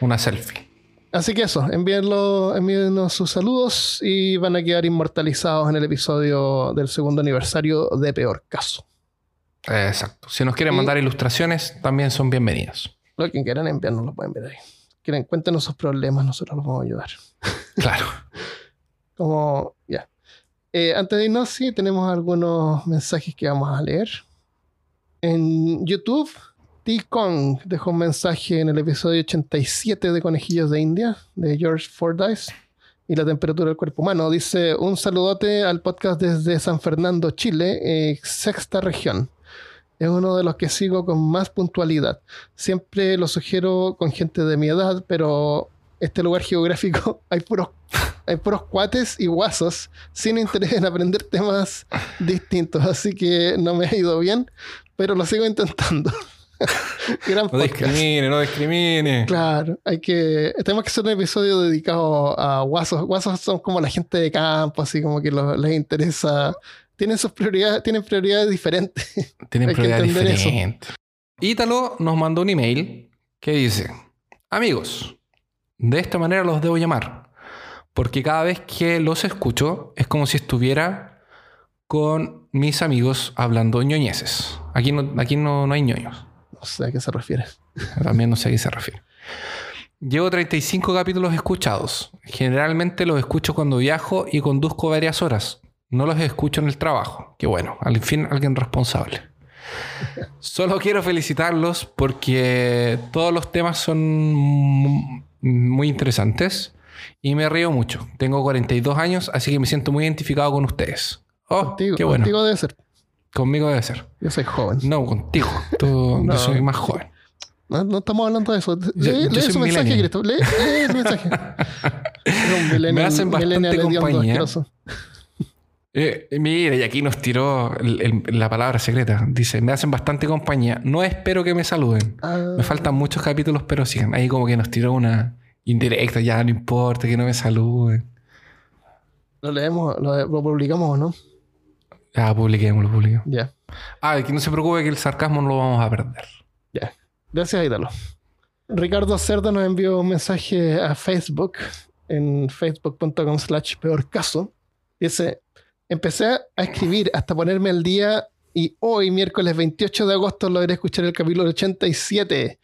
Speaker 2: Una selfie.
Speaker 1: Así que eso, envíenlo, envíennos sus saludos y van a quedar inmortalizados en el episodio del segundo aniversario de Peor Caso.
Speaker 2: Exacto. Si nos quieren mandar ilustraciones, también son bienvenidos.
Speaker 1: Lo que quieran enviarnos lo pueden ver ahí. Quieren, cuéntenos sus problemas, nosotros los vamos a ayudar.
Speaker 2: Claro.
Speaker 1: Como, ya. Eh, antes de irnos, sí, tenemos algunos mensajes que vamos a leer. En YouTube, T-Kong dejó un mensaje en el episodio 87 de Conejillos de India, de George Fordyce, y la temperatura del cuerpo humano. Dice, un saludote al podcast desde San Fernando, Chile, eh, sexta región es uno de los que sigo con más puntualidad. Siempre lo sugiero con gente de mi edad, pero este lugar geográfico hay puros, hay puros cuates y guasos sin interés en aprender temas distintos. Así que no me ha ido bien, pero lo sigo intentando.
Speaker 2: no discrimine, no discrimine.
Speaker 1: Claro, hay que. Tenemos que hacer un episodio dedicado a guasos. Guasos son como la gente de campo, así como que les interesa tienen sus prioridades, tienen prioridades diferentes.
Speaker 2: Tienen prioridades diferentes. Ítalo nos mandó un email que dice: Amigos, de esta manera los debo llamar. Porque cada vez que los escucho es como si estuviera con mis amigos hablando ñoñeses. Aquí no, aquí no, no hay ñoños.
Speaker 1: No sé a qué se refiere.
Speaker 2: También no sé a qué se refiere. Llevo 35 capítulos escuchados. Generalmente los escucho cuando viajo y conduzco varias horas. No los escucho en el trabajo. Que bueno, al fin alguien responsable. Solo quiero felicitarlos porque todos los temas son muy interesantes y me río mucho. Tengo 42 años, así que me siento muy identificado con ustedes. Oh,
Speaker 1: contigo, qué bueno. Contigo debe ser.
Speaker 2: Conmigo debe ser.
Speaker 1: Yo soy joven.
Speaker 2: No, contigo. Tú, Yo soy más joven.
Speaker 1: No, estamos hablando de eso. Lee, lee su mensaje, Cristo. Lee, lee su mensaje.
Speaker 2: me hacen bastante compañía. Eh, mira, y aquí nos tiró la palabra secreta. Dice, me hacen bastante compañía. No espero que me saluden. Me ah. faltan muchos capítulos, pero siguen. Ahí como que nos tiró una indirecta. Ya no importa que no me saluden.
Speaker 1: Lo leemos, lo, publicamos o no.
Speaker 2: Ah, publiquemos, lo publiquemos.
Speaker 1: Ya.
Speaker 2: Ah, que no se preocupe que el sarcasmo no lo vamos a perder.
Speaker 1: Ya. Gracias. Ricardo Cerda nos envió un mensaje a Facebook en facebook.com slash peor caso. Dice, empecé a escribir hasta ponerme al día y hoy, miércoles 28 de agosto, logré escuchar el capítulo 87.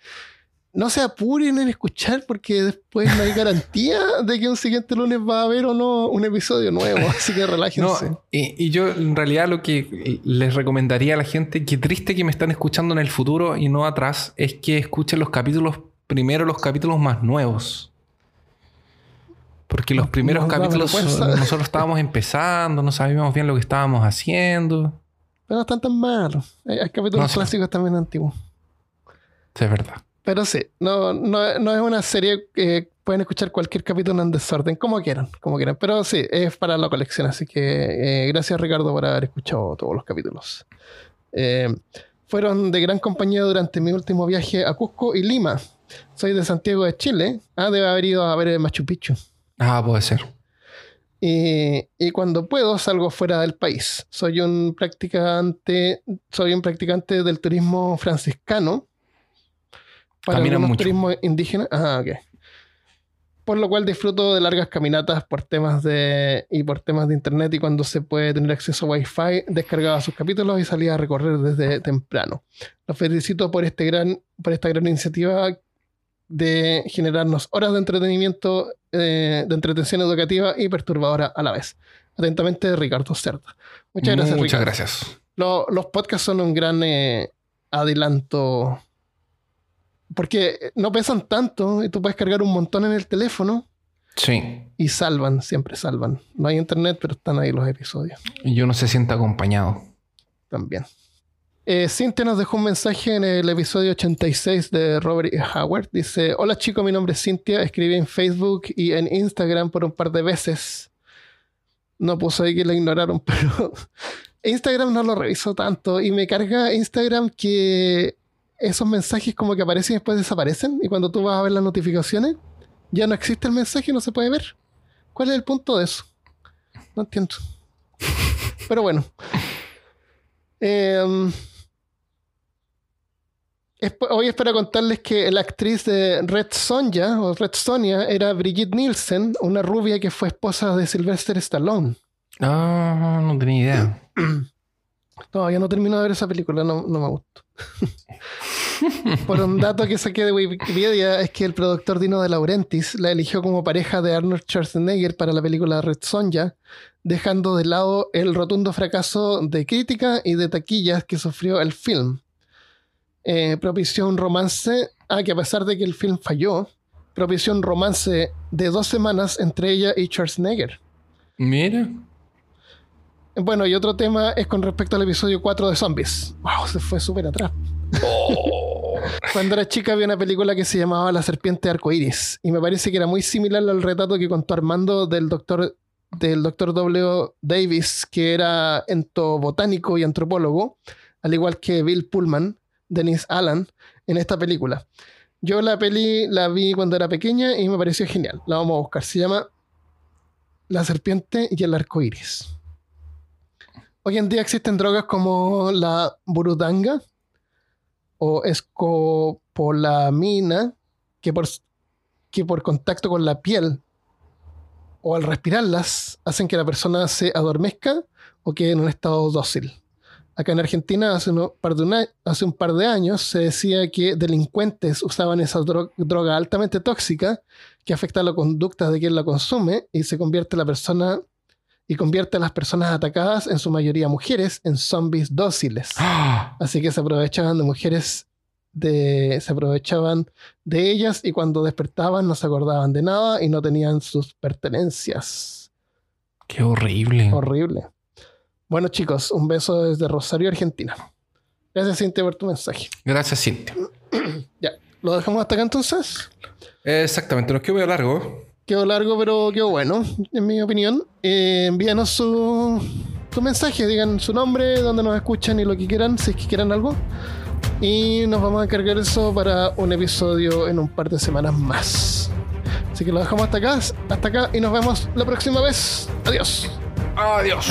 Speaker 1: No se apuren en escuchar porque después no hay garantía de que un siguiente lunes va a haber o no un episodio nuevo, así que relájense.
Speaker 2: No, y, y yo en realidad lo que les recomendaría a la gente, que triste que me están escuchando en el futuro y no atrás, es que escuchen los capítulos, primero los capítulos más nuevos. Porque los primeros
Speaker 1: Nos
Speaker 2: capítulos nosotros estábamos empezando, no sabíamos bien lo que estábamos haciendo.
Speaker 1: Pero no están tan malos. Hay, hay capítulos
Speaker 2: No sé.
Speaker 1: clásicos también antiguos.
Speaker 2: Sí, es verdad.
Speaker 1: Pero sí, no, no, no es una serie que pueden escuchar cualquier capítulo en desorden, como quieran, como quieran. Pero sí, es para la colección, así que eh, gracias Ricardo por haber escuchado todos los capítulos. Eh, fueron de gran compañía durante mi último viaje a Cusco y Lima. Soy de Santiago de Chile. Ah, debe haber ido a ver el Machu Picchu.
Speaker 2: Ah, puede ser.
Speaker 1: Y, y cuando puedo salgo fuera del país. Soy un practicante, soy un practicante del turismo franciscano. Para
Speaker 2: mucho.
Speaker 1: turismos indígenas. Ah, ok. Por lo cual disfruto de largas caminatas por temas de y por temas de internet y cuando se puede tener acceso a Wi-Fi, descargaba sus capítulos y salía a recorrer desde temprano. Los felicito por este gran, por esta gran iniciativa de generarnos horas de entretenimiento, eh, de entretención educativa y perturbadora a la vez. Atentamente, Ricardo Cerda. Muchas gracias,
Speaker 2: Muchas
Speaker 1: Ricardo.
Speaker 2: gracias.
Speaker 1: Lo- los podcasts son un gran eh, adelanto porque no pesan tanto y tú puedes cargar un montón en el teléfono
Speaker 2: Sí.
Speaker 1: y salvan, siempre salvan. No hay internet, pero están ahí los episodios
Speaker 2: Y uno se siente acompañado.
Speaker 1: también. Eh, Cintia nos dejó un mensaje en el episodio 86 de Robert E. Howard. Dice, hola chicos, mi nombre es Cintia. Escribí en Facebook y en Instagram por un par de veces. No puso ahí que la ignoraron, pero Instagram no lo reviso tanto y me carga Instagram que esos mensajes como que aparecen y después desaparecen y cuando tú vas a ver las notificaciones ya no existe el mensaje y no se puede ver. ¿Cuál es el punto de eso? No entiendo. Pero bueno. Es- hoy es para contarles que la actriz de Red Sonja o Red Sonia era Brigitte Nielsen, una rubia que fue esposa de Sylvester Stallone.
Speaker 2: Ah, no tenía idea.
Speaker 1: Todavía no termino de ver esa película, no, no me gustó. Por un dato que saqué de Wikipedia es que el productor Dino De Laurentiis la eligió como pareja de Arnold Schwarzenegger para la película Red Sonja, dejando de lado el rotundo fracaso de crítica y de taquillas que sufrió el film. Eh, propició un romance, ah, que a pesar de que el film falló, propició un romance de dos semanas entre ella y Schwarzenegger.
Speaker 2: Mira.
Speaker 1: Bueno, y otro tema es con respecto al episodio 4 de Zombies. Wow, se fue súper atrás. Cuando era chica había una película que se llamaba La serpiente arcoíris y me parece que era muy similar al retrato que contó Armando del doctor del doctor W. Davis, que era entobotánico y antropólogo, al igual que Bill Pullman, Dennis Allen, en esta película. Yo la peli la vi cuando era pequeña y me pareció genial. La vamos a buscar. Se llama La serpiente y el arcoíris. Hoy en día existen drogas como la burundanga o escopolamina que por, que por contacto con la piel o al respirarlas hacen que la persona se adormezca o quede en un estado dócil. Acá en Argentina hace, uno- par de una- hace un par de años se decía que delincuentes usaban esa dro- droga altamente tóxica que afecta la conducta de quien la consume y se convierte la persona y convierte a las personas atacadas, en su mayoría mujeres, en zombies dóciles.
Speaker 2: Ah,
Speaker 1: Así que se aprovechaban de mujeres, de, se aprovechaban de ellas y cuando despertaban no se acordaban de nada y no tenían sus pertenencias.
Speaker 2: qué horrible.
Speaker 1: Horrible. Bueno chicos, un beso desde Rosario, Argentina. Gracias Cintia por tu mensaje.
Speaker 2: Gracias, Cintia.
Speaker 1: Ya, ¿lo dejamos hasta acá entonces?
Speaker 2: Exactamente, nos quedó medio largo.
Speaker 1: Quedó largo, pero quedó bueno, en mi opinión. Eh, envíanos su, su mensaje, digan su nombre, dónde nos escuchan y lo que quieran, si es que quieran algo. Y nos vamos a cargar eso para un episodio en un par de semanas más. Así que lo dejamos hasta acá, hasta acá y nos vemos la próxima vez. Adiós.
Speaker 2: Adiós.